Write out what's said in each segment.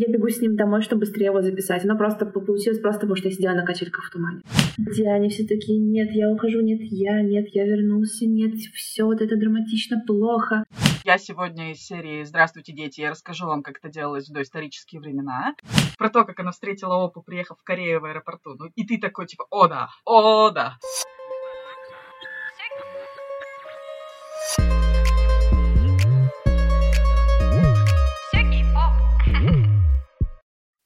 я бегу с ним домой, чтобы быстрее его записать. Оно просто получилось просто потому, что я сидела на качельках в тумане. Где они все такие, нет, я ухожу, нет, я, нет, я вернулся, нет, все вот это драматично плохо. Я сегодня из серии «Здравствуйте, дети!» Я расскажу вам, как это делалось в доисторические времена. Про то, как она встретила Опу, приехав в Корею в аэропорту. Ну, и ты такой, типа, о да, о да.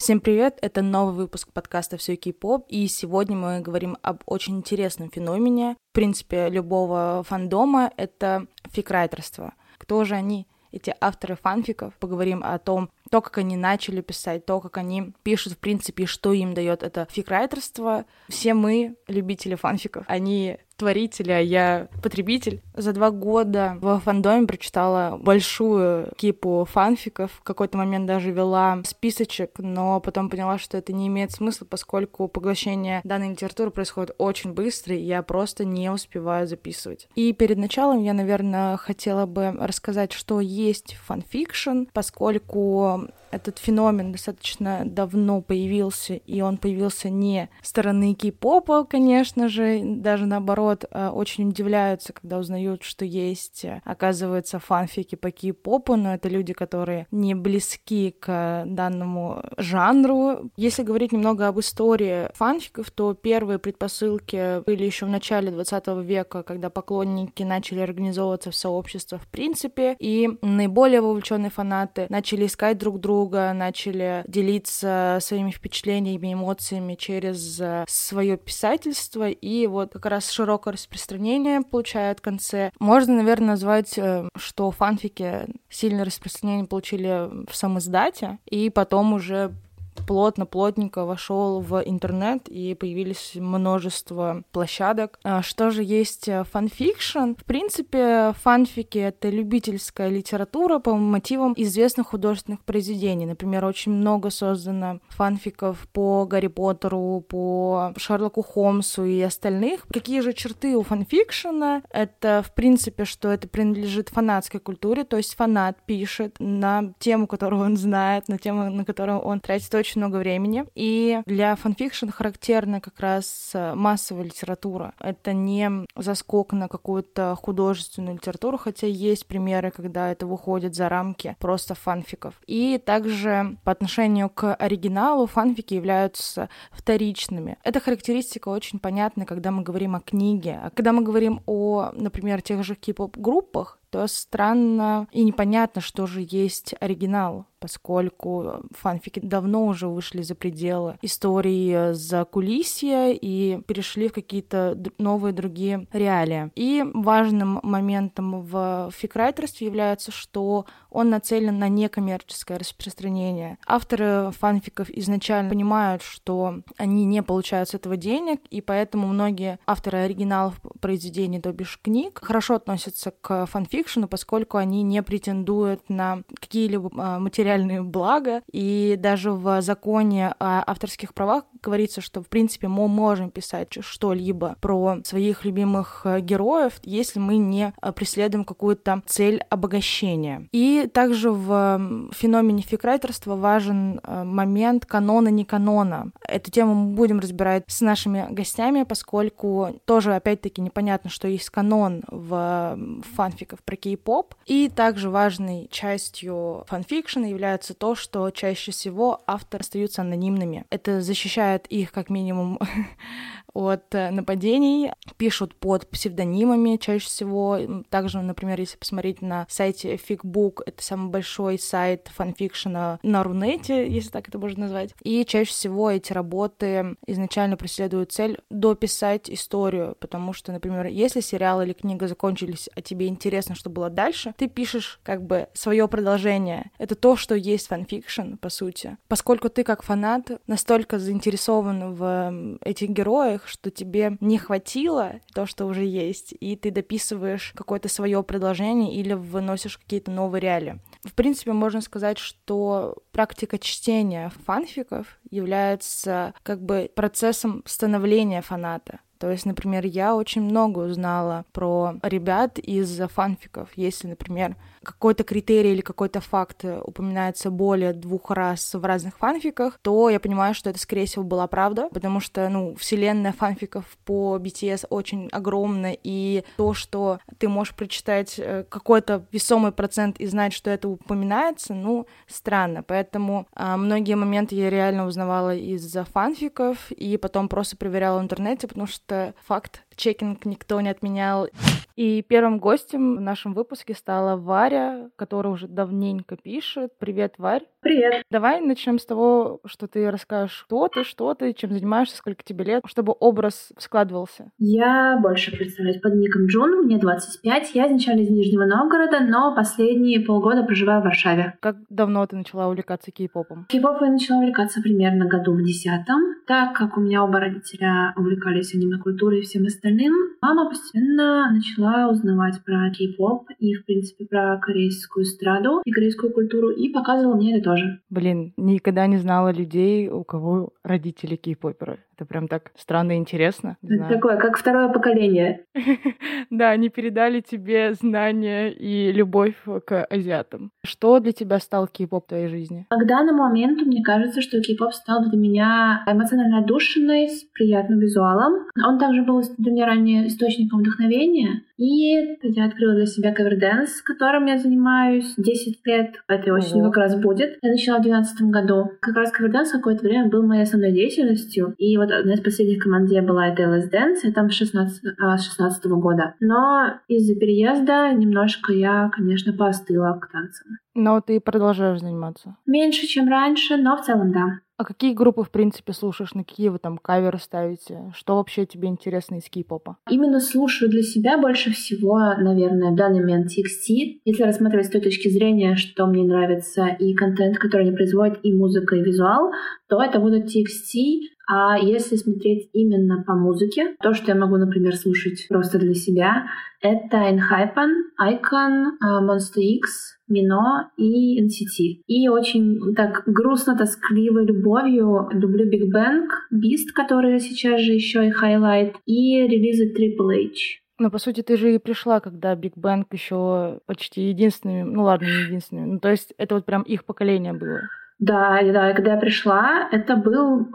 Всем привет! Это новый выпуск подкаста «Все кей-поп», и сегодня мы говорим об очень интересном феномене, в принципе, любого фандома — это фикрайтерство. Кто же они? эти авторы фанфиков, поговорим о том, то, как они начали писать, то, как они пишут, в принципе, что им дает это фикрайтерство. Все мы, любители фанфиков, они творитель, а я потребитель. За два года в фандоме прочитала большую кипу фанфиков. В какой-то момент даже вела списочек, но потом поняла, что это не имеет смысла, поскольку поглощение данной литературы происходит очень быстро, и я просто не успеваю записывать. И перед началом я, наверное, хотела бы рассказать, что есть фанфикшн, поскольку этот феномен достаточно давно появился, и он появился не со стороны кей-попа, конечно же, даже наоборот, а, очень удивляются, когда узнают, что есть, оказывается, фанфики по кей-попу, но это люди, которые не близки к данному жанру. Если говорить немного об истории фанфиков, то первые предпосылки были еще в начале 20 века, когда поклонники начали организовываться в сообщества в принципе, и наиболее вовлеченные фанаты начали искать друг друга, друга, начали делиться своими впечатлениями, эмоциями через э, свое писательство, и вот как раз широкое распространение получает в конце. Можно, наверное, назвать, э, что фанфики сильное распространение получили в самоиздате, и потом уже плотно, плотненько вошел в интернет, и появились множество площадок. А что же есть э, фанфикшн? В принципе, фанфики — это любительская литература по мотивам известных художественных произведений. Например, очень много создано фанфиков по Гарри Поттеру, по Шерлоку Холмсу и остальных. Какие же черты у фанфикшена? Это, в принципе, что это принадлежит фанатской культуре, то есть фанат пишет на тему, которую он знает, на тему, на которую он тратит очень много времени. И для фанфикшн характерна как раз э, массовая литература. Это не заскок на какую-то художественную литературу, хотя есть примеры, когда это выходит за рамки просто фанфиков. И также по отношению к оригиналу фанфики являются вторичными. Эта характеристика очень понятна, когда мы говорим о книге. А когда мы говорим о, например, тех же кей-поп-группах, то странно и непонятно, что же есть оригинал поскольку фанфики давно уже вышли за пределы истории закулисья и перешли в какие-то новые другие реалии. И важным моментом в фикрайтерстве является, что он нацелен на некоммерческое распространение. Авторы фанфиков изначально понимают, что они не получают с этого денег, и поэтому многие авторы оригиналов произведений, то бишь книг, хорошо относятся к фанфикшену, поскольку они не претендуют на какие-либо а, материальные блага, и даже в законе о авторских правах говорится, что, в принципе, мы можем писать что-либо про своих любимых э, героев, если мы не э, преследуем какую-то цель обогащения. И также в феномене фикрайтерства важен э, момент канона, не канона. Эту тему мы будем разбирать с нашими гостями, поскольку тоже, опять-таки, непонятно, что есть канон в фанфиках кей-поп. И также важной частью фанфикшена является то, что чаще всего авторы остаются анонимными. Это защищает их как минимум от э, нападений, пишут под псевдонимами чаще всего. Также, например, если посмотреть на сайте Ficbook, это самый большой сайт фанфикшена на Рунете, если так это можно назвать. И чаще всего эти работы изначально преследуют цель дописать историю, потому что, например, если сериал или книга закончились, а тебе интересно, что было дальше, ты пишешь как бы свое продолжение. Это то, что есть фанфикшн, по сути. Поскольку ты как фанат настолько заинтересован в этих героях, что тебе не хватило то, что уже есть, и ты дописываешь какое-то свое предложение или выносишь какие-то новые реалии. В принципе, можно сказать, что практика чтения фанфиков является как бы процессом становления фаната. То есть, например, я очень много узнала про ребят из фанфиков. Если, например, какой-то критерий или какой-то факт упоминается более двух раз в разных фанфиках, то я понимаю, что это, скорее всего, была правда, потому что, ну, вселенная фанфиков по BTS очень огромна, и то, что ты можешь прочитать э, какой-то весомый процент и знать, что это упоминается, ну, странно. Поэтому а, многие моменты я реально узнавала из-за фанфиков, и потом просто проверяла в интернете, потому что факт чекинг никто не отменял. И первым гостем в нашем выпуске стала Варя, которая уже давненько пишет. Привет, Варь. Привет. Давай начнем с того, что ты расскажешь, кто ты, что ты, чем занимаешься, сколько тебе лет, чтобы образ складывался. Я больше представляюсь под ником Джун, мне 25. Я изначально из Нижнего Новгорода, но последние полгода проживаю в Варшаве. Как давно ты начала увлекаться кей-попом? Кей-попом я начала увлекаться примерно году в десятом, так как у меня оба родителя увлекались аниме-культурой и всем остальным. Мама постепенно начала узнавать про кей-поп и, в принципе, про корейскую эстраду и корейскую культуру, и показывала мне это тоже. Блин, никогда не знала людей, у кого родители кей-поперы. Это прям так странно и интересно. Это такое, как второе поколение. Да, они передали тебе знания и любовь к азиатам. Что для тебя стал кей-поп в твоей жизни? К данному моменту мне кажется, что кей-поп стал для меня эмоционально отдушенной, с приятным визуалом. Он также был для меня ранее источником вдохновения. И я открыла для себя каверденс, которым я занимаюсь 10 лет. Этой осенью как раз будет. Я начала в 2012 году. Как раз каверденс какое-то время был моей основной деятельностью. И вот одна из последних команд, где я была, это LS Dance, я там с 16, а, 16 года. Но из-за переезда немножко я, конечно, поостыла к танцам. Но ты продолжаешь заниматься? Меньше, чем раньше, но в целом да. А какие группы, в принципе, слушаешь? На какие вы там каверы ставите? Что вообще тебе интересно из кей-попа? Именно слушаю для себя больше всего, наверное, в данный момент TXT. Если рассматривать с той точки зрения, что мне нравится и контент, который они производят, и музыка, и визуал, то это будут TXT, а если смотреть именно по музыке, то, что я могу, например, слушать просто для себя, это Enhypen, Icon, а, Monster X, Мино и NCT. И очень так грустно-тоскливой любовью люблю Big Bang, Beast, который сейчас же еще и Highlight, и релизы Triple H. Ну, по сути, ты же и пришла, когда Big Bang еще почти единственными, ну ладно, не единственными, ну то есть это вот прям их поколение было. Да, да, когда я пришла, это был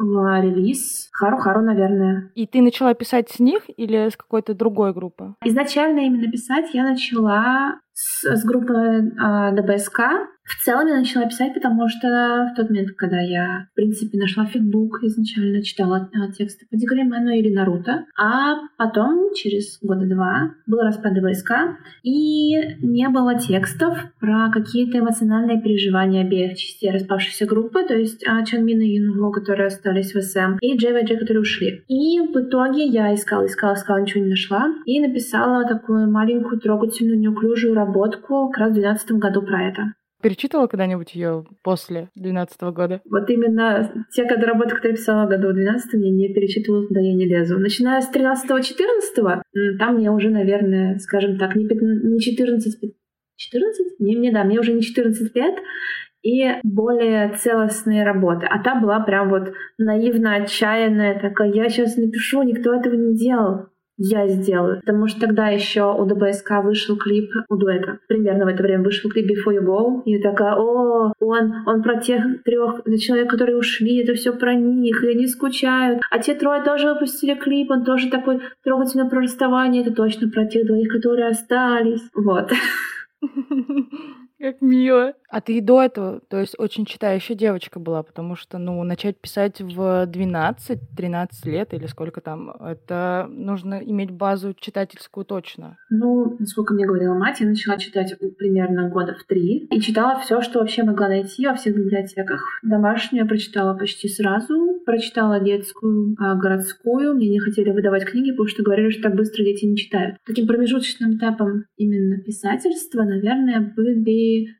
релиз Хару-Хару, наверное. И ты начала писать с них или с какой-то другой группы? Изначально именно писать я начала с, с группы э, ДБСК. В целом я начала писать, потому что в тот момент, когда я, в принципе, нашла фигбук, изначально читала э, тексты по Дигримену или Наруто, а потом, через года два, был распад ДБСК, и не было текстов про какие-то эмоциональные переживания обеих частей распавшейся группы, то есть э, Чанмина и Юнго, которые остались в СМ, и Джей которые ушли. И в итоге я искала, искала, искала, ничего не нашла, и написала такую маленькую, трогательную, неуклюжую работку как раз в 2012 году про это. Перечитывала когда-нибудь ее после 2012 года? Вот именно те годы работы, которые я писала году в 12 я не перечитывала, туда я не лезу. Начиная с 13-14, там мне уже, наверное, скажем так, не, 15, не 14, 14? Не, мне, да, мне уже не 14 лет, и более целостные работы. А та была прям вот наивно отчаянная, такая, я сейчас не пишу, никто этого не делал я сделаю. Потому что тогда еще у ДБСК вышел клип у дуэта. Примерно в это время вышел клип Before You Go. И я такая, о, он, он про тех трех человек, которые ушли, это все про них, и они скучают. А те трое тоже выпустили клип, он тоже такой трогательно про расставание, это точно про тех двоих, которые остались. Вот. Как мило. А ты и до этого, то есть очень читающая девочка была, потому что, ну, начать писать в 12-13 лет или сколько там, это нужно иметь базу читательскую точно. Ну, насколько мне говорила мать, я начала читать примерно года в три и читала все, что вообще могла найти во всех библиотеках. Домашнюю я прочитала почти сразу, прочитала детскую, а городскую. Мне не хотели выдавать книги, потому что говорили, что так быстро дети не читают. Таким промежуточным этапом именно писательства, наверное, были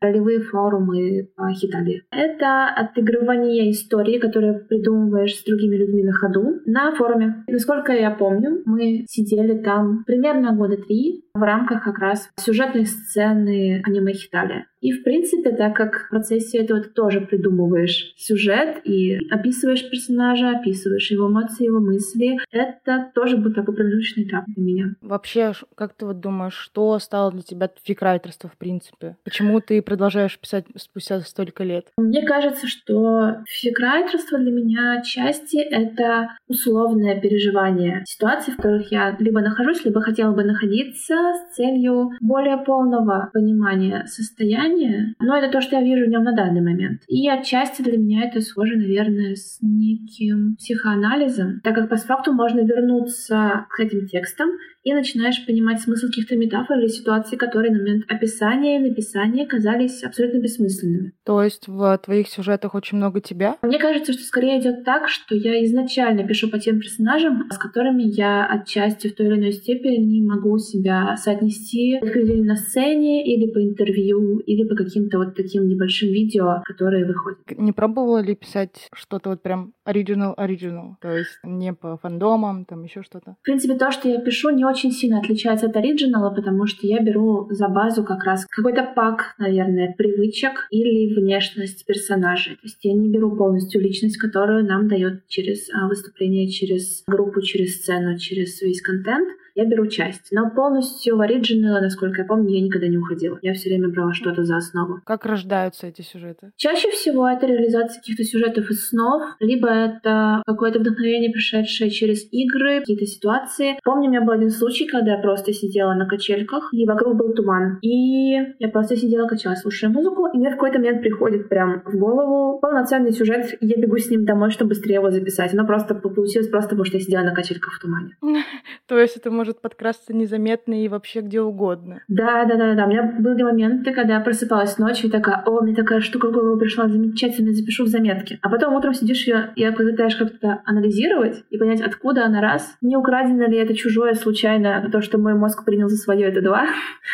ролевые форумы по Хитали. Это отыгрывание истории, которые придумываешь с другими людьми на ходу на форуме. Насколько я помню, мы сидели там примерно года три в рамках как раз сюжетной сцены аниме Хитали. И, в принципе, так как в процессе этого ты тоже придумываешь сюжет и описываешь персонажа, описываешь его эмоции, его мысли, это тоже был такой промежуточный этап для меня. Вообще, как ты вот думаешь, что стало для тебя фикрайтерство, в принципе? Почему ты продолжаешь писать спустя столько лет? Мне кажется, что фикрайтерство для меня отчасти это условное переживание ситуаций, в которых я либо нахожусь, либо хотела бы находиться с целью более полного понимания состояния. Но это то, что я вижу в нем на данный момент. И отчасти для меня это схоже, наверное, с неким психоанализом, так как по факту можно вернуться к этим текстам и начинаешь понимать смысл каких-то метафор или ситуаций, которые на момент описания и написания казались абсолютно бессмысленными. То есть в твоих сюжетах очень много тебя? Мне кажется, что скорее идет так, что я изначально пишу по тем персонажам, с которыми я отчасти в той или иной степени могу себя соотнести к поведению на сцене или по интервью, или по каким-то вот таким небольшим видео, которые выходят. Не пробовала ли писать что-то вот прям оригинал-оригинал? То есть не по фандомам, там еще что-то? В принципе, то, что я пишу, не очень сильно отличается от оригинала, потому что я беру за базу как раз какой-то пак, наверное, привычек или внешность персонажей. То есть я не беру полностью личность, которую нам дает через а, выступление, через группу, через сцену, через весь контент я беру часть. Но полностью в оригинал, насколько я помню, я никогда не уходила. Я все время брала что-то за основу. Как рождаются эти сюжеты? Чаще всего это реализация каких-то сюжетов из снов, либо это какое-то вдохновение, пришедшее через игры, какие-то ситуации. Помню, у меня был один случай, когда я просто сидела на качельках, и вокруг был туман. И я просто сидела, качала, слушая музыку, и мне в какой-то момент приходит прям в голову полноценный сюжет, и я бегу с ним домой, чтобы быстрее его записать. Оно просто получилось просто потому, что я сидела на качельках в тумане. То есть это может подкрасться незаметно и вообще где угодно. Да, да, да, да. У меня были моменты, когда я просыпалась ночью и такая, о, мне такая штука в голову пришла, замечательно, запишу в заметке. А потом утром сидишь ее и пытаешь как-то анализировать и понять, откуда она раз, не украдено ли это чужое случайно, то, что мой мозг принял за свое, это два.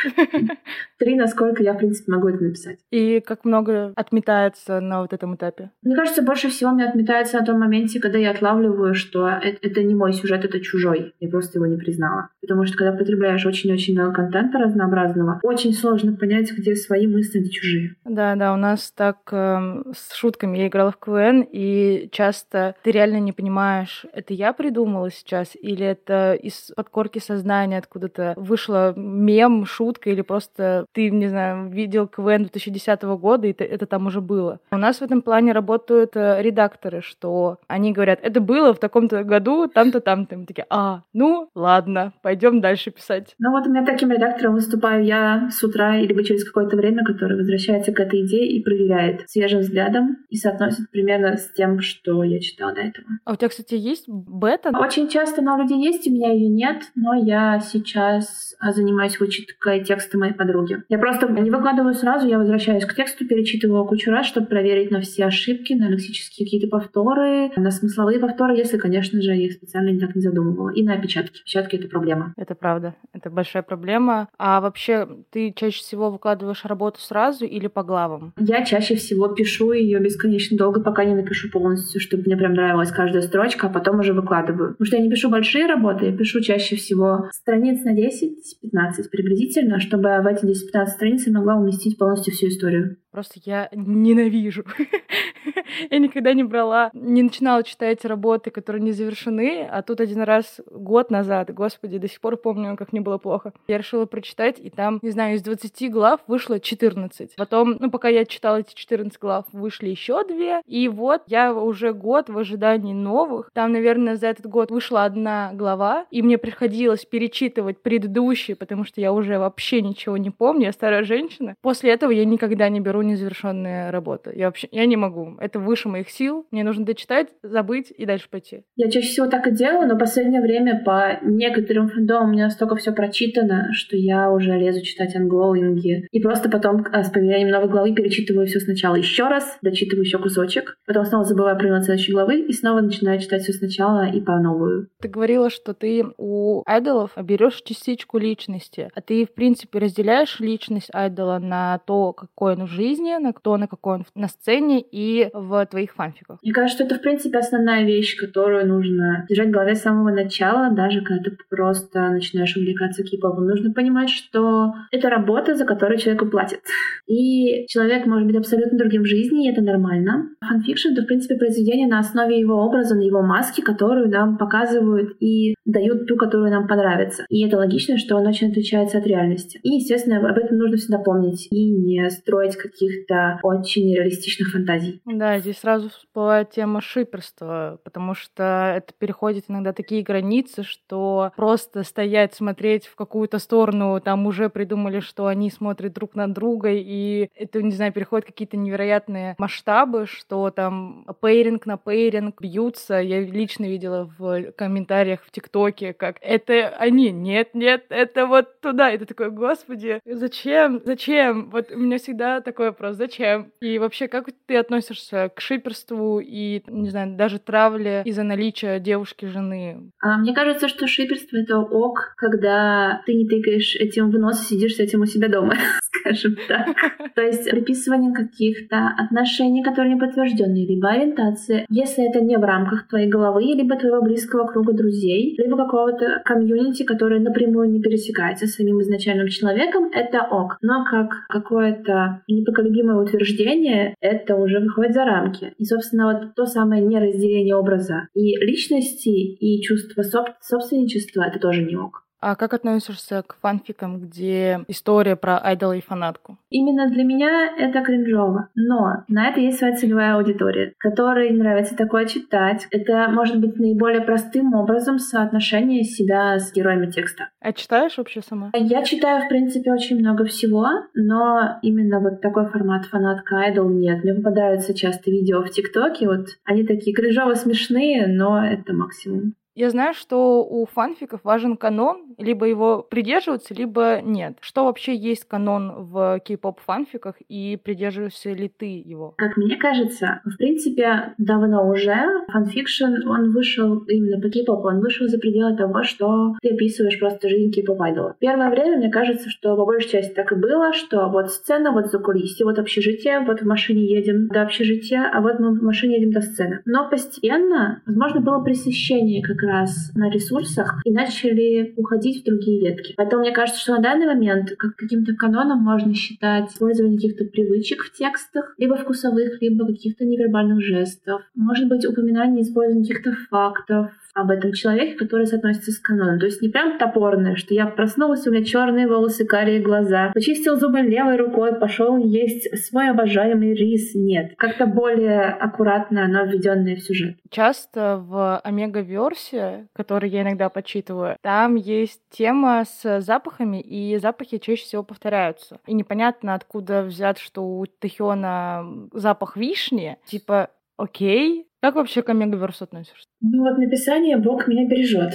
Три, насколько я, в принципе, могу это написать. И как много отметается на вот этом этапе? Мне кажется, больше всего мне отметается на том моменте, когда я отлавливаю, что это, это не мой сюжет, это чужой. Я просто его не признала. Потому что когда потребляешь очень-очень много контента разнообразного, очень сложно понять, где свои мысли, где чужие. Да, да, у нас так э, с шутками. Я играла в КВН, и часто ты реально не понимаешь, это я придумала сейчас, или это из подкорки сознания откуда-то вышла мем, шутка, или просто ты, не знаю, видел КВН 2010 года, и это, это там уже было. У нас в этом плане работают э, редакторы, что они говорят, это было в таком-то году, там-то, там-то. Мы такие, а, ну, ладно, пойдем дальше писать. Ну вот у меня таким редактором выступаю я с утра, либо через какое-то время, который возвращается к этой идее и проверяет свежим взглядом и соотносит примерно с тем, что я читала до этого. А у тебя, кстати, есть бета? Очень часто на люди есть, у меня ее нет, но я сейчас а, занимаюсь вычеткой текста моей подруги. Я просто не выкладываю сразу, я возвращаюсь к тексту, перечитываю кучу раз, чтобы проверить на все ошибки, на лексические какие-то повторы, на смысловые повторы, если, конечно же, я их специально так не задумывала. И на опечатки. Опечатки — это проблема. Это правда. Это большая проблема. А вообще, ты чаще всего выкладываешь работу сразу или по главам? Я чаще всего пишу ее бесконечно долго, пока не напишу полностью, чтобы мне прям нравилась каждая строчка, а потом уже выкладываю. Потому что я не пишу большие работы, я пишу чаще всего страниц на 10-15 приблизительно, чтобы в эти 10 15 страниц и могла уместить полностью всю историю. Просто я ненавижу. я никогда не брала, не начинала читать работы, которые не завершены, а тут один раз год назад, господи, до сих пор помню, как мне было плохо. Я решила прочитать, и там, не знаю, из 20 глав вышло 14. Потом, ну, пока я читала эти 14 глав, вышли еще две, и вот я уже год в ожидании новых. Там, наверное, за этот год вышла одна глава, и мне приходилось перечитывать предыдущие, потому что я уже вообще ничего не помню, я старая женщина. После этого я никогда не беру незавершенные работы. Я вообще, я не могу. Это выше моих сил. Мне нужно дочитать, забыть и дальше пойти. Я чаще всего так и делаю, но в последнее время по некоторым фэндомам у меня настолько все прочитано, что я уже лезу читать англоинги. И просто потом а, с появлением новой главы перечитываю все сначала еще раз, дочитываю еще кусочек, потом снова забываю про следующей главы и снова начинаю читать все сначала и по новую. Ты говорила, что ты у айдолов берешь частичку личности, а ты, в принципе, разделяешь личность айдола на то, какой он в жизни, жизни, на то, на какой он на сцене и в твоих фанфиках. Мне кажется, что это, в принципе, основная вещь, которую нужно держать в голове с самого начала, даже когда ты просто начинаешь увлекаться кей-попом. Нужно понимать, что это работа, за которую человеку платят. И человек может быть абсолютно другим в жизни, и это нормально. Фанфикшн — это, в принципе, произведение на основе его образа, на его маске, которую нам показывают и дают ту, которую нам понравится. И это логично, что он очень отличается от реальности. И, естественно, об этом нужно всегда помнить и не строить каких-то очень реалистичных фантазий. Да, здесь сразу всплывает тема шиперства, потому что это переходит иногда такие границы, что просто стоять, смотреть в какую-то сторону, там уже придумали, что они смотрят друг на друга, и это, не знаю, переходит какие-то невероятные масштабы, что там пейринг на пейринг бьются. Я лично видела в комментариях в ТикТоке, как это они, нет, нет, это вот туда. И ты такой, господи, зачем, зачем? Вот у меня всегда такой вопрос, зачем? И вообще, как ты относишься к шиперству и, не знаю, даже травле из-за наличия девушки-жены? А, мне кажется, что шиперство — это ок, когда ты не тыкаешь этим в нос и сидишь с этим у себя дома, скажем так. То есть приписывание каких-то отношений, которые не подтвержденные, либо ориентации, если это не в рамках твоей головы, либо твоего близкого круга друзей, либо какого-то комьюнити, которое напрямую не пересекается с самим изначальным человеком, это ок. Но как какое-то непоколебимое утверждение, это уже выходит за рамки. И, собственно, вот то самое неразделение образа и личности, и чувство собственничества, это тоже не ок. А как относишься к фанфикам, где история про айдола и фанатку? Именно для меня это кринжово. Но на это есть своя целевая аудитория, которой нравится такое читать. Это может быть наиболее простым образом соотношение себя с героями текста. А читаешь вообще сама? Я читаю, в принципе, очень много всего, но именно вот такой формат фанатка айдол нет. Мне попадаются часто видео в ТикТоке, вот они такие кринжово смешные, но это максимум. Я знаю, что у фанфиков важен канон, либо его придерживаться, либо нет. Что вообще есть канон в кей-поп фанфиках и придерживаешься ли ты его? Как мне кажется, в принципе, давно уже фанфикшн, он вышел именно по кей-попу, он вышел за пределы того, что ты описываешь просто жизнь кей-поп айдола. Первое время мне кажется, что по большей части так и было, что вот сцена, вот закулисье, вот общежитие, вот в машине едем до общежития, а вот мы в машине едем до сцены. Но постепенно, возможно, было пресыщение как раз на ресурсах и начали уходить в другие ветки. Поэтому мне кажется, что на данный момент как каким-то каноном можно считать использование каких-то привычек в текстах, либо вкусовых, либо каких-то невербальных жестов. Может быть, упоминание использования каких-то фактов, об этом человеке, который соотносится с каноном. То есть не прям топорное, что я проснулась, у меня черные волосы, карие глаза, почистил зубы левой рукой, пошел есть свой обожаемый рис. Нет. Как-то более аккуратно оно введенное в сюжет. Часто в Омега-версе, который я иногда почитываю, там есть тема с запахами, и запахи чаще всего повторяются. И непонятно, откуда взят, что у Тэхёна запах вишни. Типа, окей, как вообще к Омегаверсу относишься? Ну вот написание Бог меня бережет.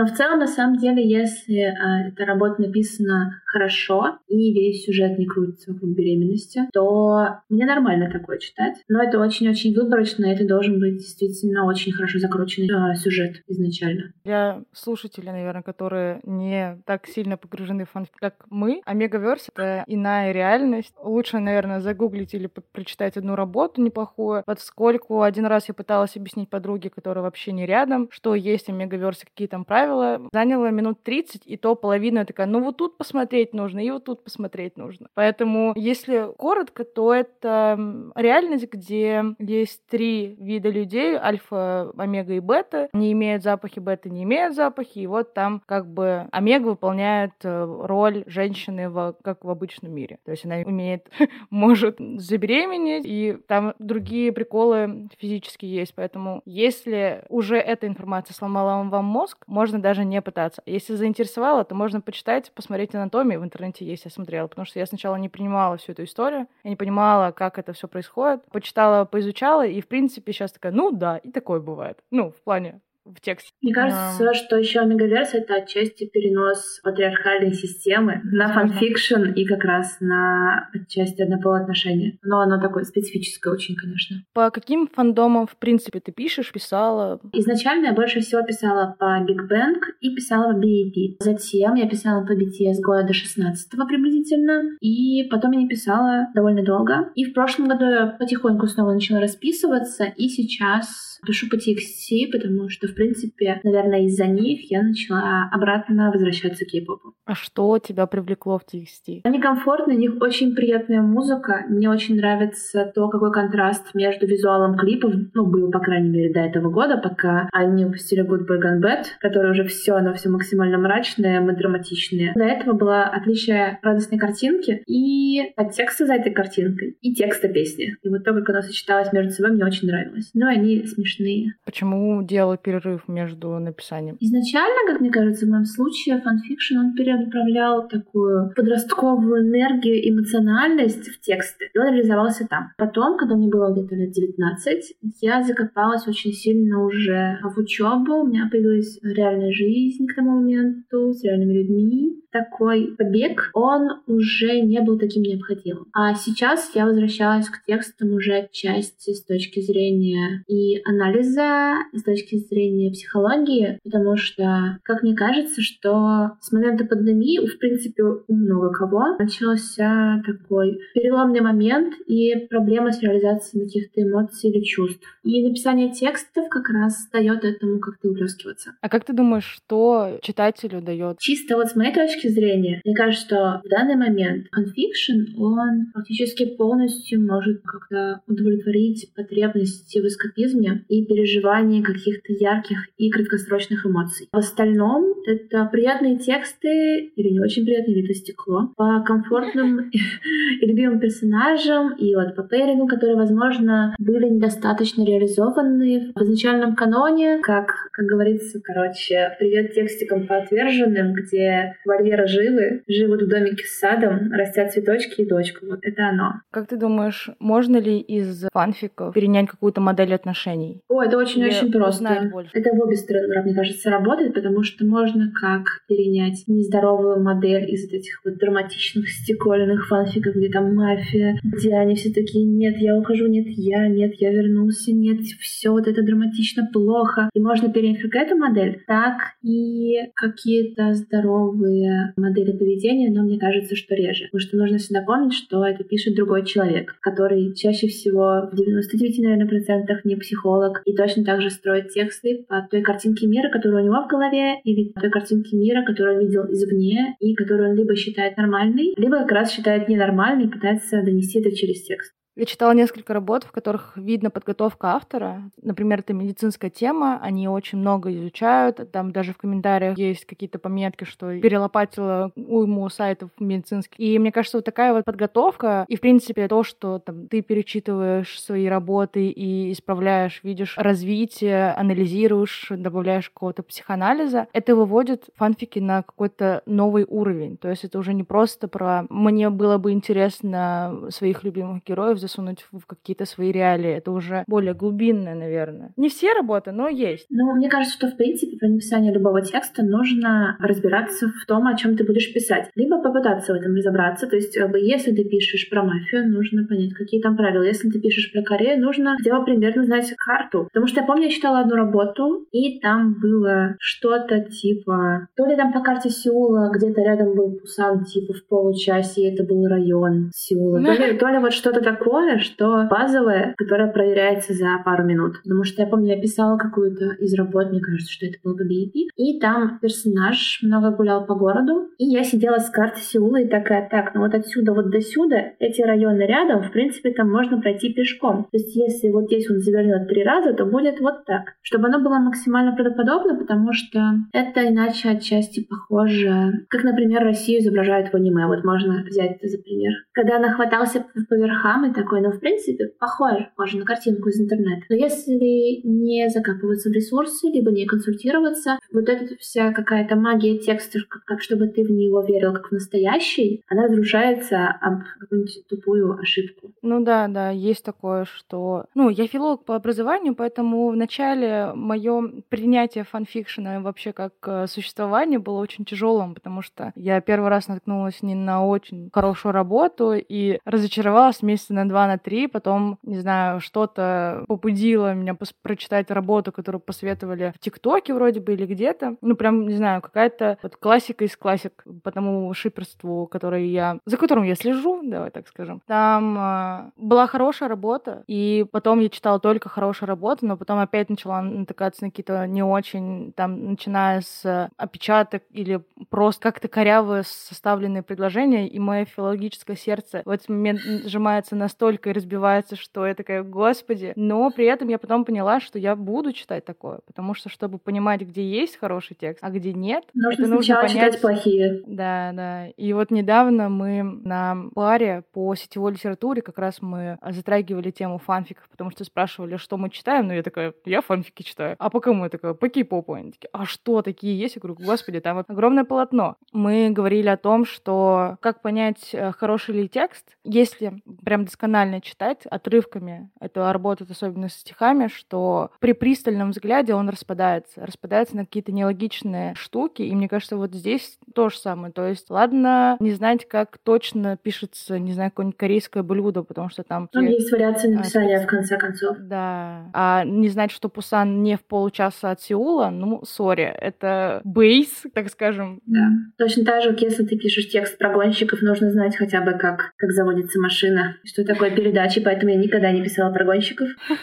Но в целом, на самом деле, если э, эта работа написана хорошо и весь сюжет не крутится вокруг беременности, то мне нормально такое читать. Но это очень-очень выборочно, и это должен быть действительно очень хорошо закрученный э, сюжет изначально. Для слушателей, наверное, которые не так сильно погружены в фанфик, как мы, Омегаверс — это иная реальность. Лучше, наверное, загуглить или прочитать одну работу неплохую. Поскольку один раз я пыталась объяснить подруге, которая вообще не рядом, что есть Омегаверс, какие там правила, правила, заняло минут 30, и то половина такая, ну вот тут посмотреть нужно, и вот тут посмотреть нужно. Поэтому, если коротко, то это реальность, где есть три вида людей, альфа, омега и бета, не имеют запахи, бета не имеют запахи, и вот там как бы омега выполняет э, роль женщины в, как в обычном мире. То есть она умеет, может забеременеть, и там другие приколы физически есть. Поэтому если уже эта информация сломала вам мозг, можно даже не пытаться. Если заинтересовало, то можно почитать, посмотреть анатомию. В интернете есть, я смотрела, потому что я сначала не принимала всю эту историю, я не понимала, как это все происходит. Почитала, поизучала, и, в принципе, сейчас такая, ну да, и такое бывает. Ну, в плане в тексте. Мне кажется, а... что еще омегаверс — это отчасти перенос патриархальной системы на фанфикшн и как раз на отчасти однополые отношения. Но оно такое специфическое очень, конечно. По каким фандомам, в принципе, ты пишешь, писала? Изначально я больше всего писала по Big Bang и писала по BAP. Затем я писала по BTS года 16 приблизительно, и потом я не писала довольно долго. И в прошлом году я потихоньку снова начала расписываться, и сейчас пишу по TXT, потому что, в принципе, наверное, из-за них я начала обратно возвращаться к кей-попу. А что тебя привлекло в TXT? Они комфортные, у них очень приятная музыка. Мне очень нравится то, какой контраст между визуалом клипов, ну, был, по крайней мере, до этого года, пока они выпустили Good Boy Gone Bad, который уже все, оно все максимально мрачное, мы драматичные. До этого была отличие радостной картинки и подтекста за этой картинкой, и текста песни. И вот то, как оно сочеталось между собой, мне очень нравилось. Ну, они смешные. Почему делал перерыв между написанием? Изначально, как мне кажется, в моем случае, фанфикшн, он перенаправлял такую подростковую энергию, эмоциональность в тексты, и он реализовался там. Потом, когда мне было где-то лет 19, я закопалась очень сильно уже в учебу, у меня появилась реальная жизнь к тому моменту с реальными людьми. Такой побег, он уже не был таким необходимым. А сейчас я возвращалась к текстам уже отчасти с точки зрения и анализа, и с точки зрения психологии, потому что, как мне кажется, что с момента пандемии, в принципе, у много кого начался такой переломный момент и проблема с реализацией каких-то эмоций или чувств. И написание текстов как раз дает этому как-то выплескиваться. А как ты думаешь, что читателю дает? Чисто вот с моей точки зрения, мне кажется, что в данный момент фанфикшн, он фактически полностью может как-то удовлетворить потребности в эскапизме и переживании каких-то ярких и краткосрочных эмоций. В остальном это приятные тексты или не очень приятные, это стекло, по комфортным и любимым персонажам, и вот по пейрингу, которые, возможно, были недостаточно реализованы в изначальном каноне, как, как говорится, короче, привет текстикам по отверженным, где Вальвера живы, живут в домике с садом, растят цветочки и дочку. Вот это оно. Как ты думаешь, можно ли из фанфиков перенять какую-то модель отношений? О, это очень-очень просто. Это в обе стороны, мне кажется, работает, потому что можно как перенять нездоровую модель из этих вот драматичных стекольных фанфиков, где там мафия, где они все такие, нет, я ухожу, нет, я, нет, я вернулся, нет, все вот это драматично плохо. И можно перенять как эту модель, так и какие-то здоровые модели поведения, но мне кажется, что реже. Потому что нужно всегда помнить, что это пишет другой человек, который чаще всего в 99, наверное, процентах не психолог и точно так же строит тексты по той картинке мира, которая у него в голове, или по той картинке мира, которую он видел извне, и которую он либо считает нормальной, либо как раз считает ненормальной и пытается донести это через текст. Я читала несколько работ, в которых видно подготовка автора. Например, это медицинская тема, они очень много изучают. Там даже в комментариях есть какие-то пометки, что перелопатила уйму сайтов медицинских. И мне кажется, вот такая вот подготовка и, в принципе, то, что там, ты перечитываешь свои работы и исправляешь, видишь развитие, анализируешь, добавляешь какого-то психоанализа, это выводит фанфики на какой-то новый уровень. То есть это уже не просто про «мне было бы интересно своих любимых героев засунуть в какие-то свои реалии. Это уже более глубинное, наверное. Не все работы, но есть. Ну, мне кажется, что, в принципе, при написании любого текста нужно разбираться в том, о чем ты будешь писать. Либо попытаться в этом разобраться. То есть, если ты пишешь про мафию, нужно понять, какие там правила. Если ты пишешь про Корею, нужно хотя бы примерно знать карту. Потому что я помню, я читала одну работу, и там было что-то типа... То ли там по карте Сеула где-то рядом был Пусан, типа в получасе, и это был район Сеула. То ли, то ли вот что-то такое такое, что базовое, которое проверяется за пару минут. Потому что я помню, я писала какую-то из работ, мне кажется, что это был BBEP, и там персонаж много гулял по городу, и я сидела с карты Сеула и такая, так, ну вот отсюда вот до сюда, эти районы рядом, в принципе, там можно пройти пешком. То есть если вот здесь он завернет три раза, то будет вот так. Чтобы оно было максимально правдоподобно, потому что это иначе отчасти похоже, как, например, Россию изображают в аниме. Вот можно взять это за пример. Когда она хватался по верхам и такой, ну, в принципе, похож, похож на картинку из интернета. Но если не закапываться в ресурсы, либо не консультироваться, вот эта вся какая-то магия текста, как, как чтобы ты в него верил как в настоящий, она разрушается об какую-нибудь тупую ошибку. Ну да, да, есть такое, что... Ну, я филолог по образованию, поэтому вначале мое принятие фанфикшена вообще как э, существование было очень тяжелым, потому что я первый раз наткнулась не на очень хорошую работу и разочаровалась месяца на два, на три, потом, не знаю, что-то побудило меня прочитать работу, которую посоветовали в ТикТоке вроде бы или где-то. Ну, прям, не знаю, какая-то вот классика из классик по тому шиперству, который я... за которым я слежу, давай так скажем. Там э, была хорошая работа, и потом я читала только хорошую работу, но потом опять начала натыкаться на какие-то не очень, там, начиная с опечаток или просто как-то корявые составленные предложения, и мое филологическое сердце в этот момент сжимается настолько и разбивается, что я такая, господи. Но при этом я потом поняла, что я буду читать такое, потому что, чтобы понимать, где есть хороший текст, а где нет, нужно это нужно понять... читать плохие. Да, да. И вот недавно мы на паре по сетевой литературе как раз мы затрагивали тему фанфиков, потому что спрашивали, что мы читаем, ну я такая, я фанфики читаю. А по кому я такая? По кей-попу. Они такие, а что, такие есть? Я говорю, господи, там вот огромное полотно. Мы говорили о том, что как понять, э, хороший ли текст, если прям досконально читать отрывками, это работает особенно с стихами, что при пристальном взгляде он распадается, распадается на какие-то нелогичные штуки, и мне кажется, вот здесь то же самое. То есть, ладно, не знать, как точно пишется, не знаю, какое-нибудь корейское блюдо, потому что там... Там есть вариации написания, а, в конце концов. Да. А не знать, что Пусан не в получаса от Сеула, ну, сори, это бейс, так скажем. Да. Точно так же, если ты пишешь текст про гонщиков, нужно знать хотя бы, как, как заводится машина, что такое передачи, поэтому я никогда не писала про гонщиков.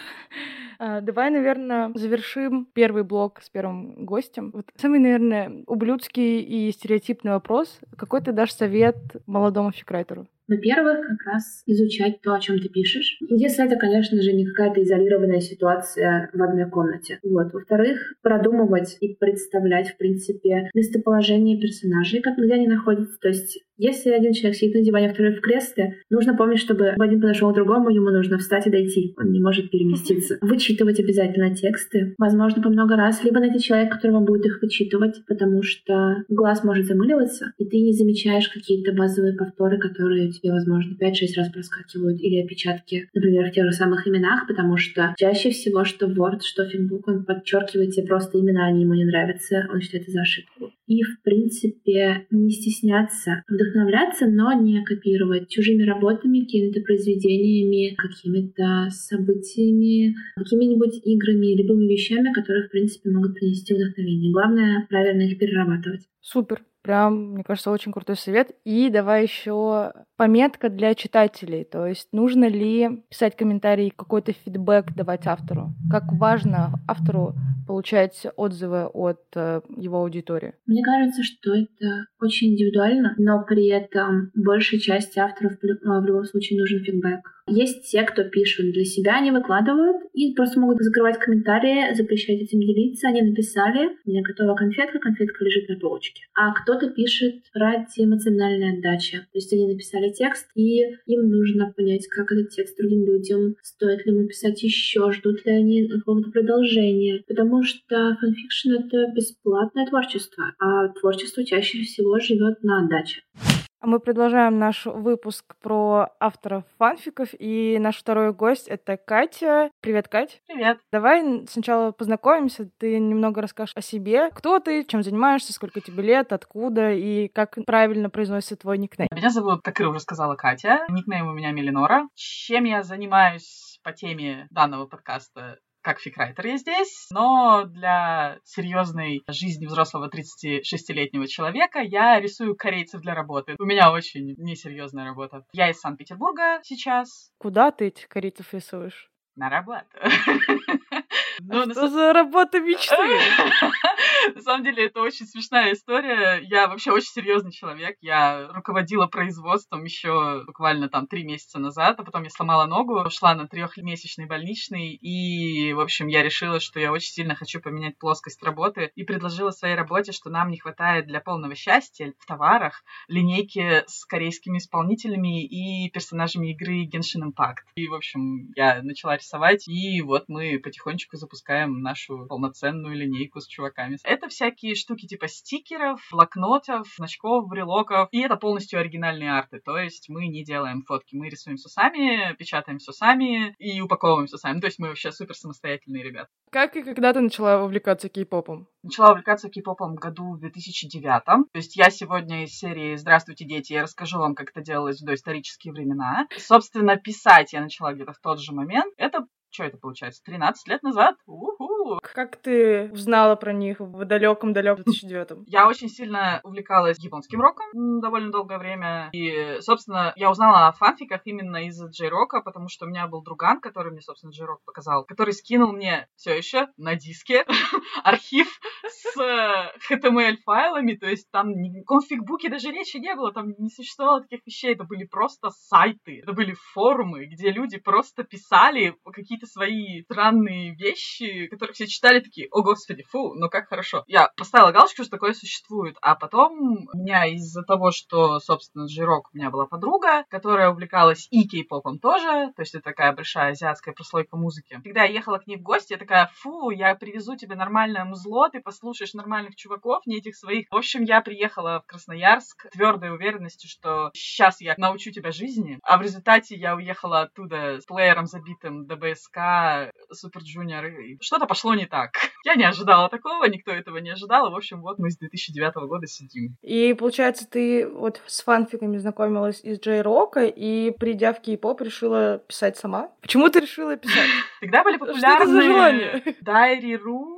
А, давай, наверное, завершим первый блок с первым гостем. Вот самый, наверное, ублюдский и стереотипный вопрос. Какой ты дашь совет молодому фикрайтеру? Во-первых, как раз изучать то, о чем ты пишешь. Если это, конечно же, не какая-то изолированная ситуация в одной комнате. Вот. Во-вторых, продумывать и представлять, в принципе, местоположение персонажей, как где они находятся. То есть, если один человек сидит на диване, а второй в кресле, нужно помнить, чтобы один подошел к другому, ему нужно встать и дойти. Он не может переместиться. Вычитывать обязательно тексты. Возможно, по много раз. Либо найти человека, который вам будет их вычитывать, потому что глаз может замыливаться, и ты не замечаешь какие-то базовые повторы, которые тебе, возможно, 5-6 раз проскакивают, или опечатки, например, в тех же самых именах, потому что чаще всего, что Word, что Finbook, он подчеркивает тебе просто имена, они ему не нравятся, он считает это за ошибку. И, в принципе, не стесняться, вдохновляться, но не копировать чужими работами, какими-то произведениями, какими-то событиями, какими-нибудь играми, любыми вещами, которые, в принципе, могут принести вдохновение. Главное, правильно их перерабатывать. Супер. Прям, мне кажется, очень крутой совет. И давай еще пометка для читателей. То есть нужно ли писать комментарии, какой-то фидбэк давать автору? Как важно автору получать отзывы от э, его аудитории? Мне кажется, что это очень индивидуально, но при этом большей части авторов э, в любом случае нужен фидбэк. Есть те, кто пишут для себя, они выкладывают и просто могут закрывать комментарии, запрещать этим делиться. Они написали, у меня готова конфетка, конфетка лежит на полочке. А кто-то пишет ради эмоциональной отдачи. То есть они написали текст, и им нужно понять, как этот текст другим людям, стоит ли ему писать еще, ждут ли они какого-то продолжения. Потому что фанфикшн — это бесплатное творчество, а творчество чаще всего живет на отдаче. А мы продолжаем наш выпуск про авторов фанфиков, и наш второй гость — это Катя. Привет, Кать. Привет. Давай сначала познакомимся, ты немного расскажешь о себе. Кто ты, чем занимаешься, сколько тебе лет, откуда и как правильно произносится твой никнейм. Меня зовут, как Ира уже сказала, Катя. Никнейм у меня Мелинора. Чем я занимаюсь по теме данного подкаста как фикрайтер я здесь, но для серьезной жизни взрослого 36-летнего человека я рисую корейцев для работы. У меня очень несерьезная работа. Я из Санкт-Петербурга сейчас. Куда ты этих корейцев рисуешь? На работу. Ну, Ну, Что за работа мечты? На самом деле, это очень смешная история. Я вообще очень серьезный человек. Я руководила производством еще буквально там три месяца назад, а потом я сломала ногу, ушла на трехмесячный больничный, и, в общем, я решила, что я очень сильно хочу поменять плоскость работы, и предложила своей работе, что нам не хватает для полного счастья в товарах линейки с корейскими исполнителями и персонажами игры Genshin Impact. И, в общем, я начала рисовать, и вот мы потихонечку запускаем нашу полноценную линейку с чуваками. Это всякие штуки типа стикеров, блокнотов, значков, брелоков, и это полностью оригинальные арты, то есть мы не делаем фотки, мы рисуем все сами, печатаем все сами и упаковываем все сами, то есть мы вообще супер самостоятельные ребята. Как и когда ты начала увлекаться кей-попом? Начала увлекаться кей-попом в году в 2009. То есть я сегодня из серии «Здравствуйте, дети», я расскажу вам, как это делалось в доисторические времена. Собственно, писать я начала где-то в тот же момент. Это что это получается, 13 лет назад? У-ху! Как ты узнала про них в далеком-далеком 2009 Я очень сильно увлекалась японским роком довольно долгое время. И, собственно, я узнала о фанфиках именно из-за Джей-Рока, потому что у меня был друган, который мне, собственно, Джей-Рок показал, который скинул мне все еще на диске архив с HTML-файлами, то есть там конфиг-буки даже речи не было, там не существовало таких вещей, это были просто сайты, это были форумы, где люди просто писали какие-то свои странные вещи, которые все читали такие, о господи, фу, ну как хорошо. Я поставила галочку, что такое существует, а потом у меня из-за того, что, собственно, Джирок у меня была подруга, которая увлекалась и кей-попом тоже, то есть это такая большая азиатская прослойка музыки. Когда я ехала к ней в гости, я такая, фу, я привезу тебе нормальное музло, ты послушаешь нормальных чуваков, не этих своих. В общем, я приехала в Красноярск твердой уверенностью, что сейчас я научу тебя жизни, а в результате я уехала оттуда с плеером забитым DBSK, Super Junior. Что-то пошло не так. Я не ожидала такого, никто этого не ожидал. В общем, вот мы с 2009 года сидим. И получается, ты вот с фанфиками знакомилась из J-Rock а и, придя в кей-поп, решила писать сама? Почему ты решила писать? Тогда были популярны Дайри.ру, это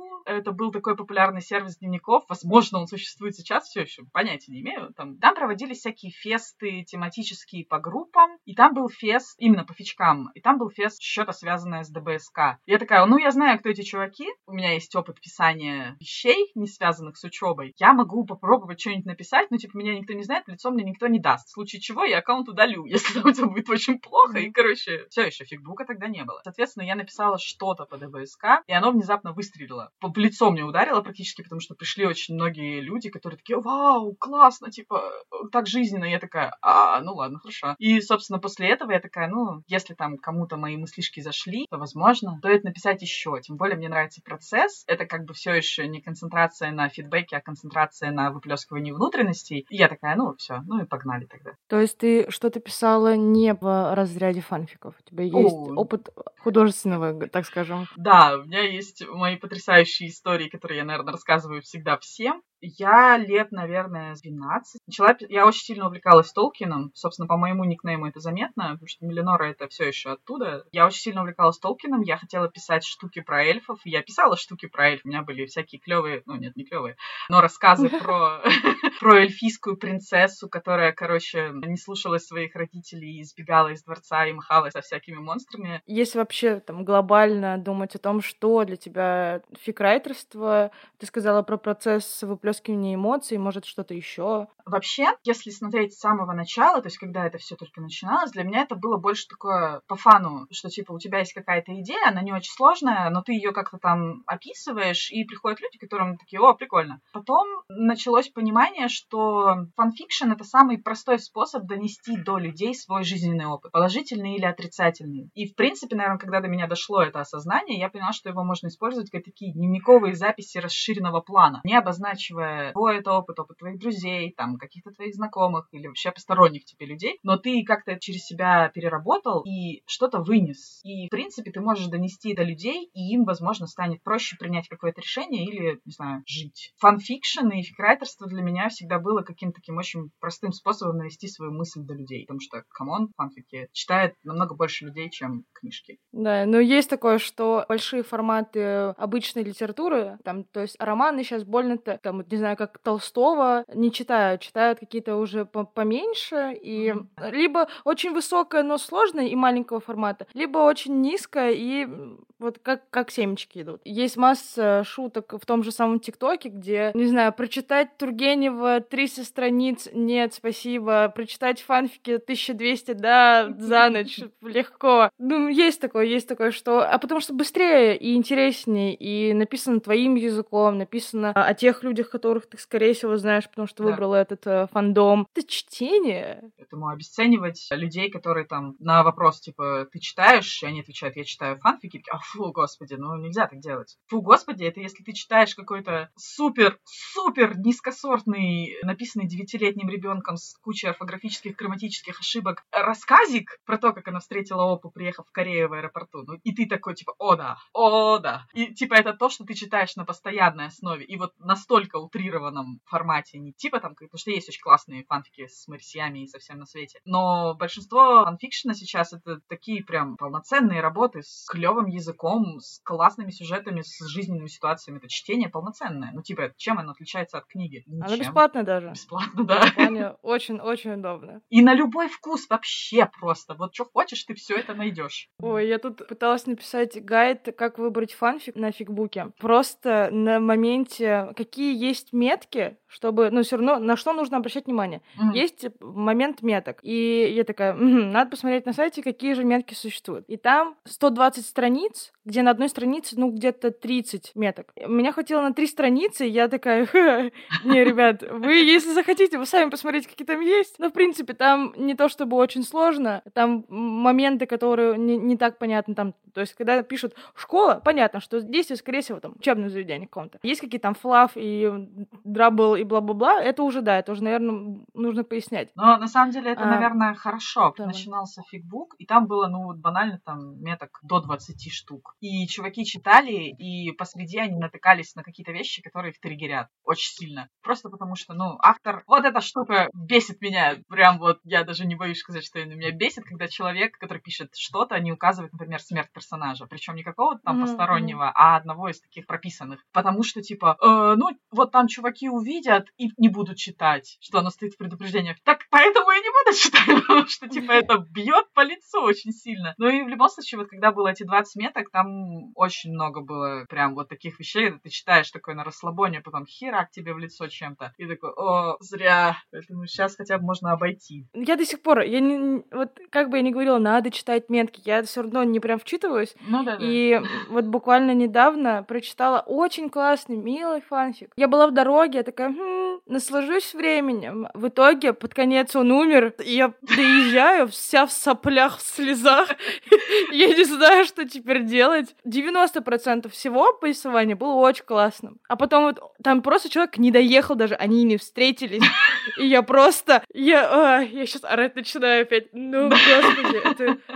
был такой популярный сервис дневников. Возможно, он существует сейчас все еще, понятия не имею. Там, там проводились всякие фесты тематические по группам, и там был фест именно по фичкам, и там был фест что-то связанное с DBSK. Я такая, ну, я знаю, кто эти чуваки, у меня есть опыт писания вещей, не связанных с учебой. Я могу попробовать что-нибудь написать, но, типа, меня никто не знает, по лицу мне никто не даст. В случае чего я аккаунт удалю, если там это будет очень плохо. И, короче, все еще фигбука тогда не было. Соответственно, я написала что-то по ДБСК, и оно внезапно выстрелило. По в лицо мне ударило практически, потому что пришли очень многие люди, которые такие, вау, классно, типа, так жизненно. Я такая, а, ну ладно, хорошо. И, собственно, после этого я такая, ну, если там кому-то мои мыслишки зашли, то, возможно, стоит написать еще. Тем более мне нравится процесс. Это как бы все еще не концентрация на фидбэке, а концентрация на выплескивании внутренностей. И я такая, ну, все, ну и погнали тогда. То есть ты что-то писала не в разряде фанфиков? У тебя есть О. опыт художественного, так скажем? Да, у меня есть мои потрясающие следующие истории, которые я, наверное, рассказываю всегда всем. Я лет, наверное, 12. Начала, я очень сильно увлекалась Толкином. Собственно, по моему никнейму это заметно, потому что Миллинора это все еще оттуда. Я очень сильно увлекалась Толкином. Я хотела писать штуки про эльфов. Я писала штуки про эльфов. У меня были всякие клевые, ну нет, не клевые, но рассказы про, про эльфийскую принцессу, которая, короче, не слушалась своих родителей и и сбегала из дворца и махала со всякими монстрами. Если вообще там глобально думать о том, что для тебя фикрайтерство, ты сказала про процесс выплескивания выплескивание эмоций, может, что-то еще? Вообще, если смотреть с самого начала, то есть когда это все только начиналось, для меня это было больше такое по фану, что типа у тебя есть какая-то идея, она не очень сложная, но ты ее как-то там описываешь, и приходят люди, которым такие, о, прикольно. Потом началось понимание, что фанфикшн — это самый простой способ донести до людей свой жизненный опыт, положительный или отрицательный. И, в принципе, наверное, когда до меня дошло это осознание, я поняла, что его можно использовать как такие дневниковые записи расширенного плана, не обозначивая твой это опыт, опыт твоих друзей, там, каких-то твоих знакомых или вообще посторонних тебе людей, но ты как-то через себя переработал и что-то вынес. И, в принципе, ты можешь донести до людей, и им, возможно, станет проще принять какое-то решение или, не знаю, жить. Фанфикшн и фикрайтерство для меня всегда было каким-то таким очень простым способом донести свою мысль до людей, потому что, come on, фанфики читает намного больше людей, чем книжки. Да, но есть такое, что большие форматы обычной литературы, там, то есть романы сейчас больно-то, там, не знаю, как Толстого, не читают читают какие-то уже поменьше, и либо очень высокое, но сложное и маленького формата, либо очень низкое и вот как, как семечки идут. Есть масса шуток в том же самом ТикТоке, где, не знаю, прочитать Тургенева 300 страниц, нет, спасибо, прочитать фанфики 1200, да, за ночь, легко. Ну, есть такое, есть такое, что... А потому что быстрее и интереснее, и написано твоим языком, написано о тех людях, которых ты, скорее всего, знаешь, потому что да. выбрал этот э, фандом. Это чтение. Поэтому обесценивать людей, которые там на вопрос, типа, ты читаешь, и они отвечают, я читаю фанфики, а фу, господи, ну нельзя так делать. Фу, господи, это если ты читаешь какой-то супер, супер низкосортный, написанный девятилетним ребенком с кучей орфографических, грамматических ошибок, рассказик про то, как она встретила Опу, приехав в Корею в аэропорту. Ну, и ты такой, типа, о да, о да. И, типа, это то, что ты читаешь на постоянной основе. И вот настолько утрированном формате, не типа там, потому что есть очень классные фанфики с марсиями и совсем на свете. Но большинство фанфикшена сейчас это такие прям полноценные работы с клевым языком, с классными сюжетами, с жизненными ситуациями. Это чтение полноценное. Ну, типа, чем оно отличается от книги? Ничем. Оно бесплатное даже. Бесплатно, да. Очень-очень удобно. И на любой вкус вообще просто. Вот что хочешь, ты все это найдешь. Ой, я тут пыталась написать гайд, как выбрать фанфик на фигбуке. Просто на моменте, какие есть метки, чтобы, ну, все равно, на что нужно обращать внимание. Mm-hmm. Есть момент меток. И я такая, м-м, надо посмотреть на сайте, какие же метки существуют. И там 120 страниц, где на одной странице, ну, где-то 30 меток. Меня хватило на три страницы, и я такая, не, ребят, вы, если захотите, вы сами посмотрите, какие там есть. Но, в принципе, там не то чтобы очень сложно, там моменты, которые не, не так понятны, там, то есть, когда пишут школа, понятно, что действие, скорее всего, там, учебное заведение каком-то. Есть какие-то там флав и драбл и бла-бла-бла, это уже, да, это уже, наверное, нужно пояснять. Но, на самом деле, это, а, наверное, хорошо. Давай. Начинался фигбук, и там было, ну, вот банально, там, меток до 20 штук. И чуваки читали, и посреди они натыкались на какие-то вещи, которые их триггерят очень сильно. Просто потому что, ну, автор... Вот эта штука бесит меня. Прям вот, я даже не боюсь сказать, что меня бесит, когда человек, который пишет что-то, не указывает, например, смерть персонажа. Причем не какого-то там mm-hmm. постороннего, а одного из таких прописанных. Потому что, типа, э, ну, вот там чуваки увидят и не будут читать, что оно стоит в предупреждениях. Так поэтому и не буду читать, потому что, типа, это бьет по лицу очень сильно. Ну и в любом случае, вот когда было эти 20 меток, там очень много было прям вот таких вещей, ты читаешь такое на расслабоне, а потом херак тебе в лицо чем-то. И такой, о, зря. Поэтому сейчас хотя бы можно обойти. Я до сих пор, я не, вот как бы я не говорила, надо читать метки, я все равно не прям вчитываюсь. Ну да, да. И вот буквально недавно прочитала очень классный, милый фанфик. Я была в дороге, я такая, хм, наслажусь временем. В итоге под конец он умер, и я доезжаю вся в соплях, в слезах. Я не знаю, что теперь делать. 90% всего повествования было очень классным. А потом вот там просто человек не доехал даже, они не встретились. И я просто... Я, я сейчас орать начинаю опять. Ну, господи, это...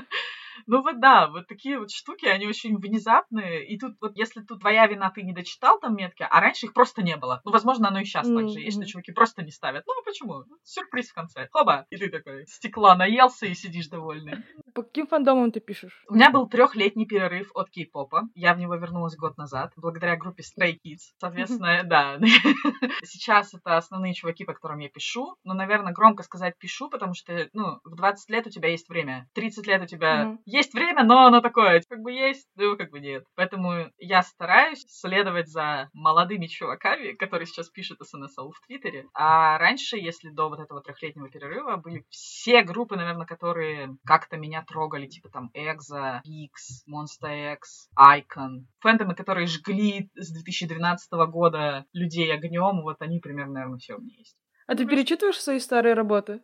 Ну вот да, вот такие вот штуки, они очень внезапные. И тут вот если тут твоя вина, ты не дочитал там метки, а раньше их просто не было. Ну, возможно, оно и сейчас mm-hmm. так же есть, что чуваки просто не ставят. Ну, а почему? Ну, сюрприз в конце. Хоба! И ты такой стекла наелся и сидишь довольный. По каким фандомам ты пишешь? У меня был трехлетний перерыв от кей-попа. Я в него вернулась год назад, благодаря группе Stray Kids. Соответственно, да. Сейчас это основные чуваки, по которым я пишу. Но, наверное, громко сказать пишу, потому что, ну, в 20 лет у тебя есть время. 30 лет у тебя есть время, но оно такое, как бы есть, ну, как бы нет. Поэтому я стараюсь следовать за молодыми чуваками, которые сейчас пишут СНСЛ в Твиттере. А раньше, если до вот этого трехлетнего перерыва, были все группы, наверное, которые как-то меня трогали, типа там Экза, X, Monster X, Icon. Фэнтомы, которые жгли с 2012 года людей огнем, вот они примерно, наверное, все у меня есть. А ты перечитываешь свои старые работы?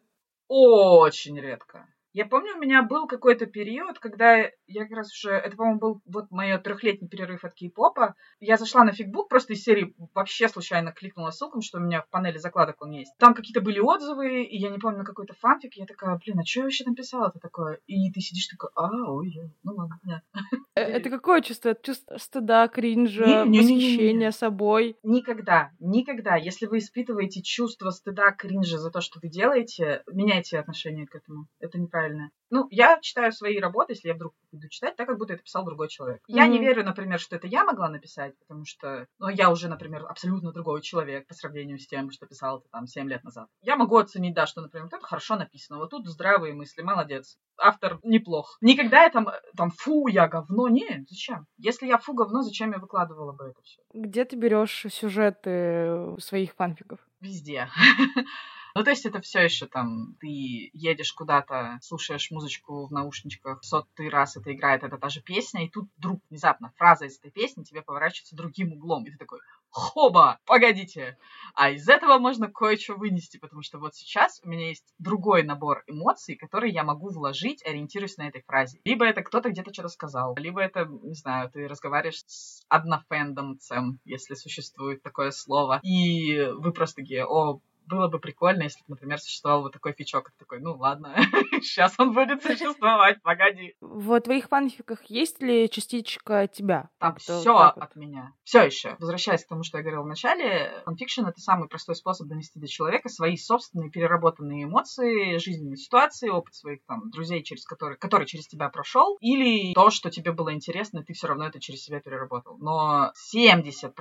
Очень редко. Я помню, у меня был какой-то период, когда я как раз уже, это, по-моему, был вот мой трехлетний перерыв от кей-попа. Я зашла на фигбук, просто из серии вообще случайно кликнула ссылку, что у меня в панели закладок он есть. Там какие-то были отзывы, и я не помню, на какой-то фанфик. Я такая, блин, а что я вообще написала это такое? И ты сидишь такой, а, ой, ну ладно, понятно. Э, это какое чувство? Чувство стыда, кринжа, восхищения собой? Никогда, никогда. Если вы испытываете чувство стыда, кринжа за то, что вы делаете, меняйте отношение к этому. Это неправильно правильное. Ну, я читаю свои работы, если я вдруг буду читать, так как будто это писал другой человек. Mm-hmm. Я не верю, например, что это я могла написать, потому что, ну, я уже, например, абсолютно другой человек по сравнению с тем, что писал это там 7 лет назад. Я могу оценить, да, что, например, вот это хорошо написано, вот тут здравые мысли, молодец. Автор неплох. Никогда я там, там, фу, я говно. Нет, зачем? Если я фу, говно, зачем я выкладывала бы это все? Где ты берешь сюжеты своих фанфиков? Везде. Ну, то есть это все еще там, ты едешь куда-то, слушаешь музычку в наушничках, сотый раз это играет, это та же песня, и тут вдруг внезапно фраза из этой песни тебе поворачивается другим углом, и ты такой, хоба, погодите. А из этого можно кое-что вынести, потому что вот сейчас у меня есть другой набор эмоций, которые я могу вложить, ориентируясь на этой фразе. Либо это кто-то где-то что-то сказал, либо это, не знаю, ты разговариваешь с однофэндомцем, если существует такое слово, и вы просто такие, о, было бы прикольно, если например, существовал вот такой фичок, такой, ну ладно, сейчас он будет существовать, погоди. В твоих фанфиках есть ли частичка тебя? Там все от меня. Все еще. Возвращаясь к тому, что я говорила в начале, фанфикшн это самый простой способ донести до человека свои собственные переработанные эмоции, жизненные ситуации, опыт своих там друзей, через которые, который через тебя прошел, или то, что тебе было интересно, и ты все равно это через себя переработал. Но 70%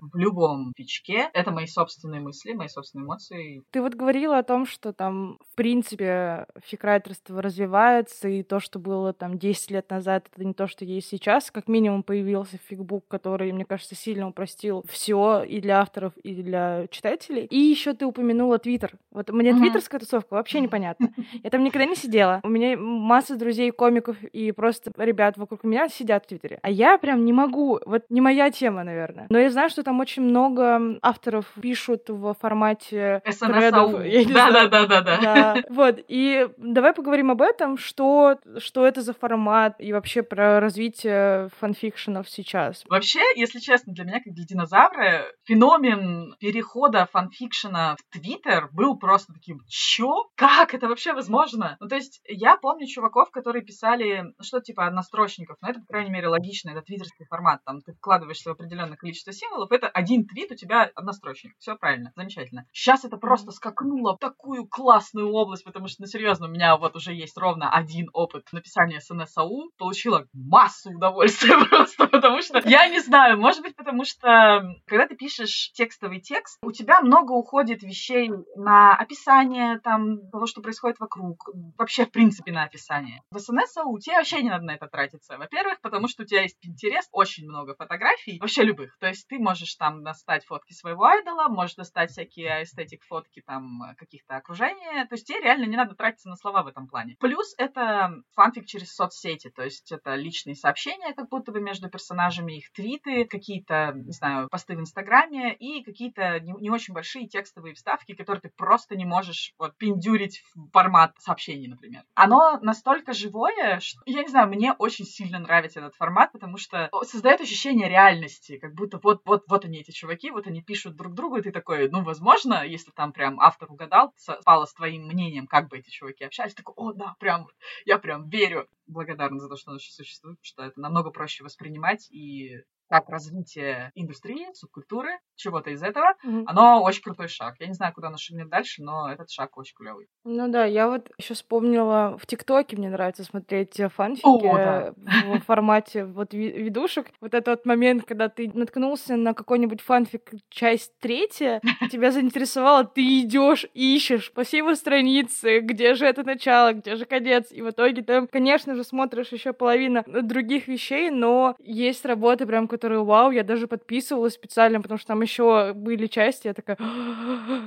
в любом фичке это мои собственные мысли, мои собственные эмоции, эмоций. Ты вот говорила о том, что там, в принципе, фикрайтерство развивается, и то, что было там 10 лет назад, это не то, что есть сейчас. Как минимум появился фигбук, который, мне кажется, сильно упростил все и для авторов, и для читателей. И еще ты упомянула Твиттер. Вот мне uh-huh. твиттерская тусовка вообще непонятна. Я там никогда не сидела. У меня масса друзей, комиков и просто ребят вокруг меня сидят в Твиттере. А я прям не могу. Вот не моя тема, наверное. Но я знаю, что там очень много авторов пишут в формате СНСАУ. Да-да-да-да. Вот, и давай поговорим об этом, что, что это за формат и вообще про развитие фанфикшенов сейчас. Вообще, если честно, для меня, как для динозавра, феномен перехода фанфикшена в Твиттер был просто таким, чё? Как это вообще возможно? Ну, то есть, я помню чуваков, которые писали ну, что типа однострочников, но это, по крайней мере, логично, это твиттерский формат, там ты вкладываешься в определенное количество символов, это один твит, у тебя однострочник. Все правильно, замечательно. Сейчас это просто скакнуло в такую классную область, потому что, ну, серьезно, у меня вот уже есть ровно один опыт написания СНСАУ, получила массу удовольствия просто, потому что, я не знаю, может быть, потому что, когда ты пишешь текстовый текст, у тебя много уходит вещей на описание там того, что происходит вокруг, вообще, в принципе, на описание. В СНСАУ тебе вообще не надо на это тратиться. Во-первых, потому что у тебя есть интерес, очень много фотографий, вообще любых. То есть ты можешь там достать фотки своего айдола, можешь достать всякие эстетик фотки там э, каких-то окружения. То есть тебе реально не надо тратиться на слова в этом плане. Плюс это фанфик через соцсети, то есть это личные сообщения как будто бы между персонажами, их твиты, какие-то, не знаю, посты в Инстаграме и какие-то не, не очень большие текстовые вставки, которые ты просто не можешь вот пиндюрить в формат сообщений, например. Оно настолько живое, что, я не знаю, мне очень сильно нравится этот формат, потому что создает ощущение реальности, как будто вот, вот, вот они эти чуваки, вот они пишут друг другу, и ты такой, ну, возможно, если там прям автор угадал, спало с твоим мнением, как бы эти чуваки общались, такой, о, да, прям, я прям верю. Благодарна за то, что оно существует, что это намного проще воспринимать и как развитие индустрии, субкультуры, чего-то из этого, mm-hmm. оно очень крутой шаг. Я не знаю, куда оно шагнет дальше, но этот шаг очень клевый. Ну да, я вот еще вспомнила в ТикТоке мне нравится смотреть фанфики О, да. в формате вот видушек. Вот этот момент, когда ты наткнулся на какой-нибудь фанфик часть третья, тебя заинтересовало, ты идешь, ищешь по всей его странице, где же это начало, где же конец, и в итоге ты, конечно же, смотришь еще половину других вещей, но есть работы прям, которые вау, я даже подписывалась специально, потому что там еще были части, я такая,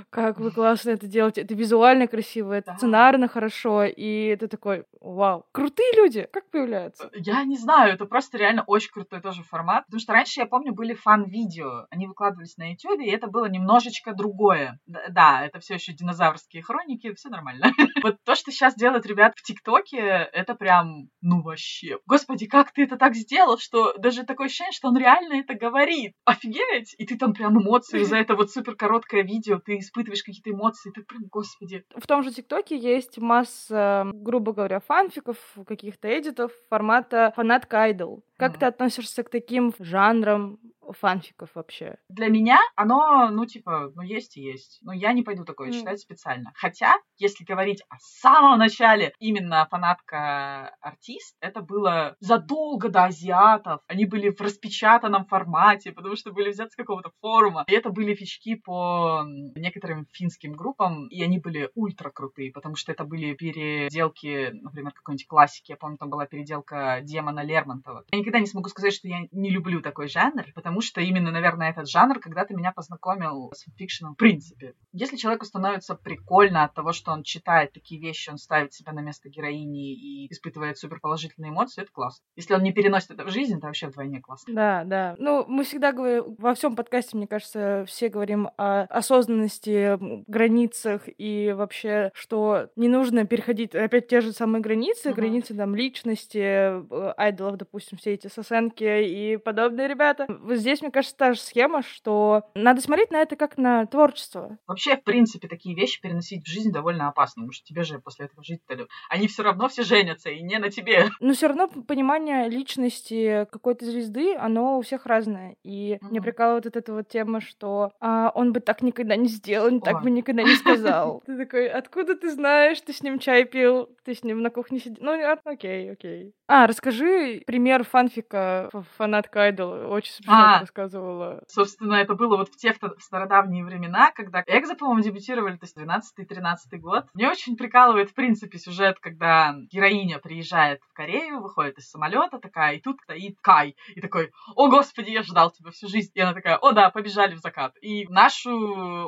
как вы классно это делаете, это визуально красиво, это сценарно хорошо, и это такой, вау, крутые люди, как появляются? Я не знаю, это просто реально очень крутой тоже формат, потому что раньше, я помню, были фан-видео, они выкладывались на YouTube, и это было немножечко другое. Да, это все еще динозаврские хроники, все нормально. Вот то, что сейчас делают ребят в ТикТоке, это прям, ну вообще. Господи, как ты это так сделал, что даже такое ощущение, что он реально это говорит. Офигеть! И ты там прям эмоции за это вот супер короткое видео, ты испытываешь какие-то эмоции, ты прям, господи. В том же ТикТоке есть масса, грубо говоря, фанфиков, каких-то эдитов формата фанатка айдол. Как mm. ты относишься к таким жанрам? Фанфиков вообще? Для меня оно, ну, типа, ну, есть и есть. Но я не пойду такое mm. читать специально. Хотя, если говорить о самом начале, именно фанатка-артист, это было задолго до азиатов. Они были в распечатанном формате, потому что были взяты с какого-то форума. И это были фички по некоторым финским группам, и они были ультра крутые, потому что это были переделки, например, какой-нибудь классики. Я помню, там была переделка Демона Лермонтова. Я никогда не смогу сказать, что я не люблю такой жанр, потому что именно, наверное, этот жанр когда-то меня познакомил с фикшеном в принципе. Если человеку становится прикольно от того, что он читает такие вещи, он ставит себя на место героини и испытывает суперположительные эмоции, это классно. Если он не переносит это в жизнь, это вообще вдвойне классно. Да, да. Ну, мы всегда говорим, во всем подкасте, мне кажется, все говорим о осознанности, границах и вообще, что не нужно переходить опять те же самые границы, uh-huh. границы там личности, э, айдолов, допустим, все эти сосенки и подобные ребята. Вот здесь, мне кажется, та же схема, что надо смотреть на это как на творчество. Вообще, в принципе, такие вещи переносить в жизнь довольно опасно, потому что тебе же после этого жить-то... Они все равно все женятся, и не на тебе. Но все равно понимание личности какой-то звезды, оно у всех разное. И mm-hmm. мне прикалывает вот эта вот тема, что а, он бы так никогда не сделал, он так бы никогда не сказал. Ты такой, откуда ты знаешь, ты с ним чай пил, ты с ним на кухне сидел? Ну, окей, окей. А, расскажи пример фанфика фанатка Айдол. Очень смешно а, рассказывала. Собственно, это было вот в те в стародавние времена, когда Экзо, по-моему, дебютировали, то есть 12-13 год. Мне очень прикалывает, в принципе, сюжет, когда героиня приезжает в Корею, выходит из самолета такая, и тут стоит Кай. И такой, о, господи, я ждал тебя всю жизнь. И она такая, о, да, побежали в закат. И нашу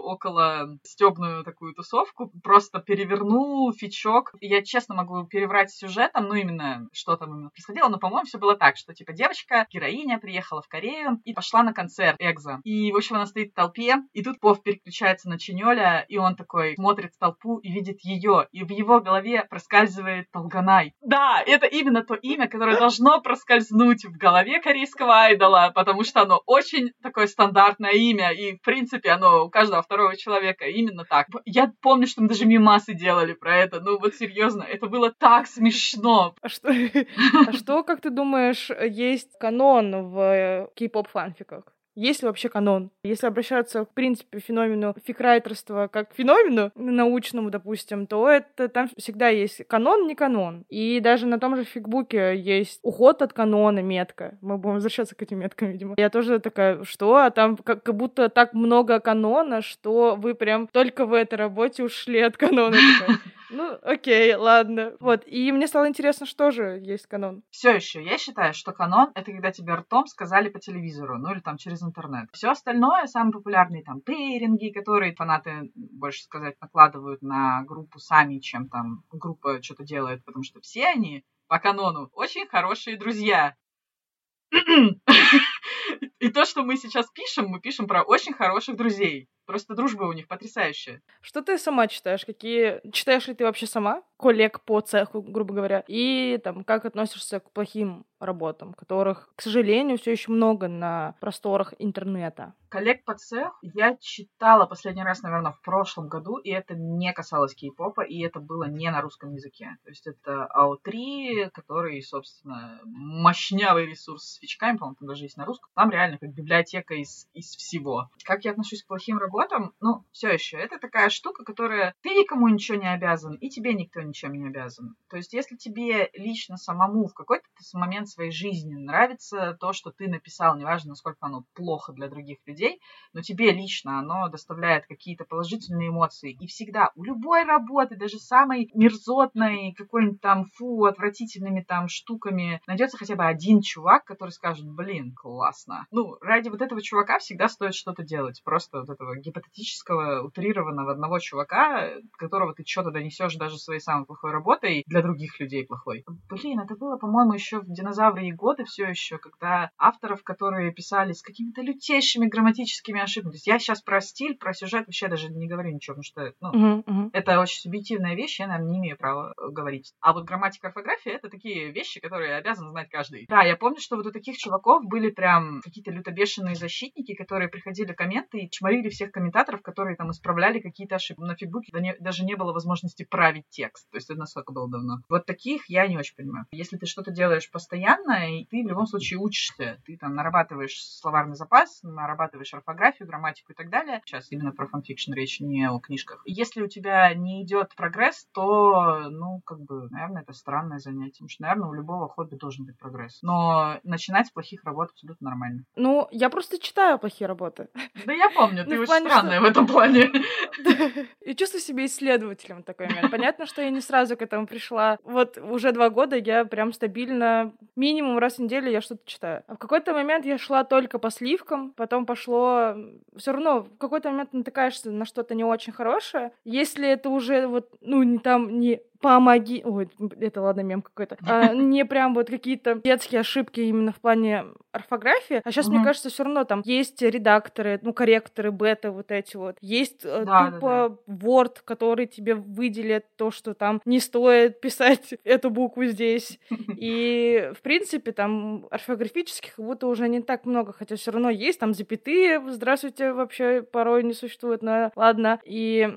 около стебную такую тусовку просто перевернул фичок. И я честно могу переврать сюжетом, ну, именно что там именно происходило, но, по-моему, все было так, что, типа, девочка, героиня, приехала в Корею и пошла на концерт Экзо. И, в общем, она стоит в толпе, и тут Пов переключается на Чинёля, и он такой смотрит в толпу и видит ее, и в его голове проскальзывает Толганай. Да, это именно то имя, которое должно проскользнуть в голове корейского айдола, потому что оно очень такое стандартное имя, и, в принципе, оно у каждого второго человека именно так. Я помню, что мы даже мимасы делали про это, ну вот серьезно, это было так смешно. А а что, как ты думаешь, есть канон в кей-поп фанфиках? Есть ли вообще канон? Если обращаться, в принципе, к феномену фикрайтерства как к феномену научному, допустим, то это там всегда есть канон, не канон. И даже на том же фигбуке есть уход от канона, метка. Мы будем возвращаться к этим меткам, видимо. Я тоже такая, что? А там как, как будто так много канона, что вы прям только в этой работе ушли от канона. Ну, окей, ладно. Вот. И мне стало интересно, что же есть канон. Все еще я считаю, что канон это когда тебе ртом сказали по телевизору, ну или там через интернет. Все остальное, самые популярные там пейринги, которые фанаты, больше сказать, накладывают на группу сами, чем там группа что-то делает, потому что все они по канону очень хорошие друзья. И то, что мы сейчас пишем, мы пишем про очень хороших друзей. Просто дружба у них потрясающая. Что ты сама читаешь? Какие... Читаешь ли ты вообще сама? Коллег по цеху, грубо говоря. И там, как относишься к плохим работам, которых, к сожалению, все еще много на просторах интернета. Коллег по цеху я читала последний раз, наверное, в прошлом году, и это не касалось кей-попа, и это было не на русском языке. То есть это АО3, который, собственно, мощнявый ресурс с свечками, по-моему, там даже есть на русском. Там реально как библиотека из, из всего. Как я отношусь к плохим работам? Ну, все еще. Это такая штука, которая ты никому ничего не обязан, и тебе никто ничем не обязан. То есть если тебе лично самому в какой-то момент своей жизни нравится то, что ты написал, неважно, насколько оно плохо для других людей, но тебе лично оно доставляет какие-то положительные эмоции. И всегда у любой работы, даже самой мерзотной, какой-нибудь там фу, отвратительными там штуками, найдется хотя бы один чувак, который скажет, блин, классно. Ну, ради вот этого чувака всегда стоит что-то делать. Просто вот этого гипотетического, утрированного одного чувака, которого ты что-то донесешь даже своей самой плохой работой для других людей плохой. Блин, это было, по-моему, еще в динозавры годы все еще, когда авторов, которые писали с какими-то лютейшими грамматическими ошибками. То есть я сейчас про стиль, про сюжет вообще даже не говорю ничего, потому что ну, uh-huh, uh-huh. это очень субъективная вещь, я, наверное, не имею права э, говорить. А вот грамматика орфография — это такие вещи, которые обязан знать каждый. Да, я помню, что вот у таких чуваков были прям какие-то лютобешеные защитники, которые приходили комменты и чморили всех тех комментаторов, которые там исправляли какие-то ошибки. На фигбуке даже не было возможности править текст. То есть это насколько было давно. Вот таких я не очень понимаю. Если ты что-то делаешь постоянно, и ты в любом случае учишься, ты там нарабатываешь словарный запас, нарабатываешь орфографию, грамматику и так далее. Сейчас именно про фанфикшн речь, не о книжках. Если у тебя не идет прогресс, то, ну, как бы, наверное, это странное занятие. Потому что, наверное, у любого хобби должен быть прогресс. Но начинать с плохих работ абсолютно нормально. Ну, я просто читаю плохие работы. Да я помню, ты ну, очень странная в этом плане. И чувствую себя исследователем в такой момент. Понятно, что я не сразу к этому пришла. Вот уже два года я прям стабильно, минимум раз в неделю я что-то читаю. А в какой-то момент я шла только по сливкам, потом пошло... Все равно в какой-то момент натыкаешься на что-то не очень хорошее. Если это уже вот, ну, не там, не помоги... Ой, это ладно, мем какой-то. А, не прям вот какие-то детские ошибки именно в плане орфографии. А сейчас, угу. мне кажется, все равно там есть редакторы, ну, корректоры, бета вот эти вот. Есть э, да, тупо да, да. Word, который тебе выделит то, что там не стоит писать эту букву здесь. И, в принципе, там орфографических как будто уже не так много, хотя все равно есть там запятые, здравствуйте, вообще порой не существует, но ладно. И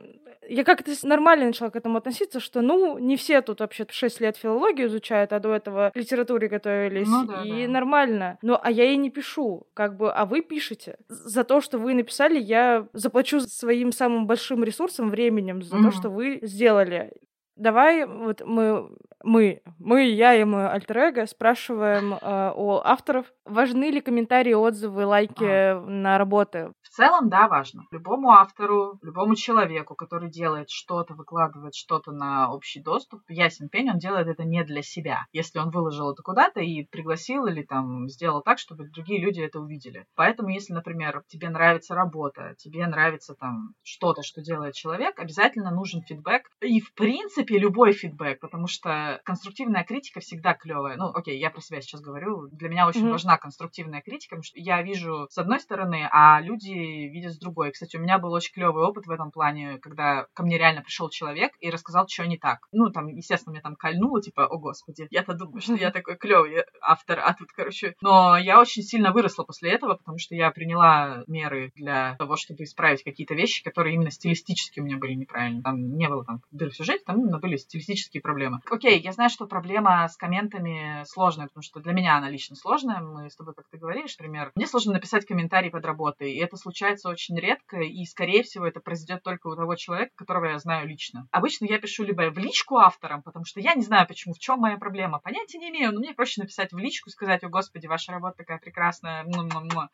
я как-то нормально начала к этому относиться, что, ну, не все тут вообще 6 лет филологию изучают, а до этого литературе готовились, ну, да, и да. нормально. Ну, а я и не пишу, как бы, а вы пишете. За то, что вы написали, я заплачу своим самым большим ресурсом, временем, за mm-hmm. то, что вы сделали. Давай вот мы, мы, мы, я и мой альтер спрашиваем э, у авторов, важны ли комментарии, отзывы, лайки а. на работы? В целом, да, важно. Любому автору, любому человеку, который делает что-то, выкладывает что-то на общий доступ, ясен пень, он делает это не для себя. Если он выложил это куда-то и пригласил или там сделал так, чтобы другие люди это увидели. Поэтому, если, например, тебе нравится работа, тебе нравится там что-то, что делает человек, обязательно нужен фидбэк. И, в принципе, любой фидбэк, потому что конструктивная критика всегда клевая. Ну, окей, я про себя сейчас говорю. Для меня очень mm-hmm. важна конструктивная критика, потому что я вижу с одной стороны, а люди видят с другой. Кстати, у меня был очень клевый опыт в этом плане, когда ко мне реально пришел человек и рассказал, что не так. Ну, там, естественно, меня там кольнуло, типа, о господи, я-то думаю, что я такой клевый автор, а тут, короче... Но я очень сильно выросла после этого, потому что я приняла меры для того, чтобы исправить какие-то вещи, которые именно стилистически у меня были неправильные. Там не было там дыр в сюжете, там именно были стилистические проблемы. Окей, я знаю, что проблема с комментами сложная, потому что для меня она лично сложная. Мы с тобой как-то говорили, например, мне сложно написать комментарий под работой, и это случается случается очень редко, и, скорее всего, это произойдет только у того человека, которого я знаю лично. Обычно я пишу либо в личку авторам, потому что я не знаю, почему, в чем моя проблема. Понятия не имею, но мне проще написать в личку, сказать, о господи, ваша работа такая прекрасная,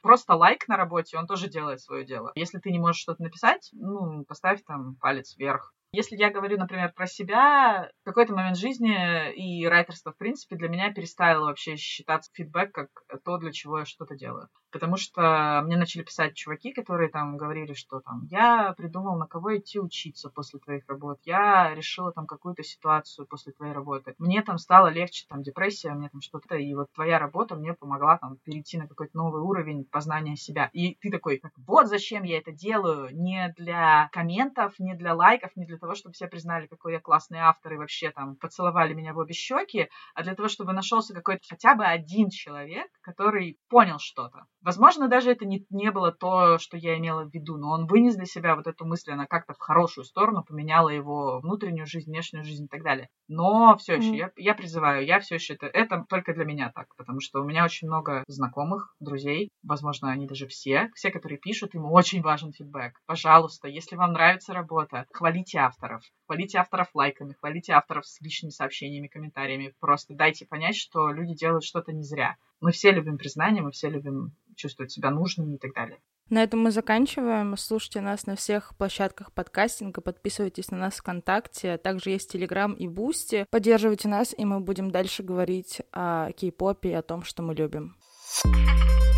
просто лайк на работе, он тоже делает свое дело. Если ты не можешь что-то написать, ну, поставь там палец вверх. Если я говорю, например, про себя, в какой-то момент жизни и райтерство, в принципе, для меня перестало вообще считаться фидбэк как то, для чего я что-то делаю. Потому что мне начали писать чуваки, которые там говорили, что там я придумал, на кого идти учиться после твоих работ, я решила там какую-то ситуацию после твоей работы. Мне там стало легче, там депрессия, мне там что-то, и вот твоя работа мне помогла там перейти на какой-то новый уровень познания себя. И ты такой, вот зачем я это делаю, не для комментов, не для лайков, не для того, чтобы все признали, какой я классный автор и вообще там поцеловали меня в обе щеки, а для того, чтобы нашелся какой-то хотя бы один человек, который понял что-то. Возможно, даже это не, не было то, что я имела в виду, но он вынес для себя вот эту мысль, она как-то в хорошую сторону поменяла его внутреннюю жизнь, внешнюю жизнь и так далее. Но все еще, mm-hmm. я, я призываю, я все еще это, это только для меня так, потому что у меня очень много знакомых, друзей, возможно, они даже все, все, которые пишут, им очень важен фидбэк. Пожалуйста, если вам нравится работа, хвалите авторов, хвалите авторов лайками, хвалите авторов с личными сообщениями, комментариями, просто дайте понять, что люди делают что-то не зря. Мы все любим признание, мы все любим чувствовать себя нужными и так далее. На этом мы заканчиваем. Слушайте нас на всех площадках подкастинга, подписывайтесь на нас ВКонтакте, также есть Телеграм и Бусти. Поддерживайте нас, и мы будем дальше говорить о кей-попе и о том, что мы любим. thank you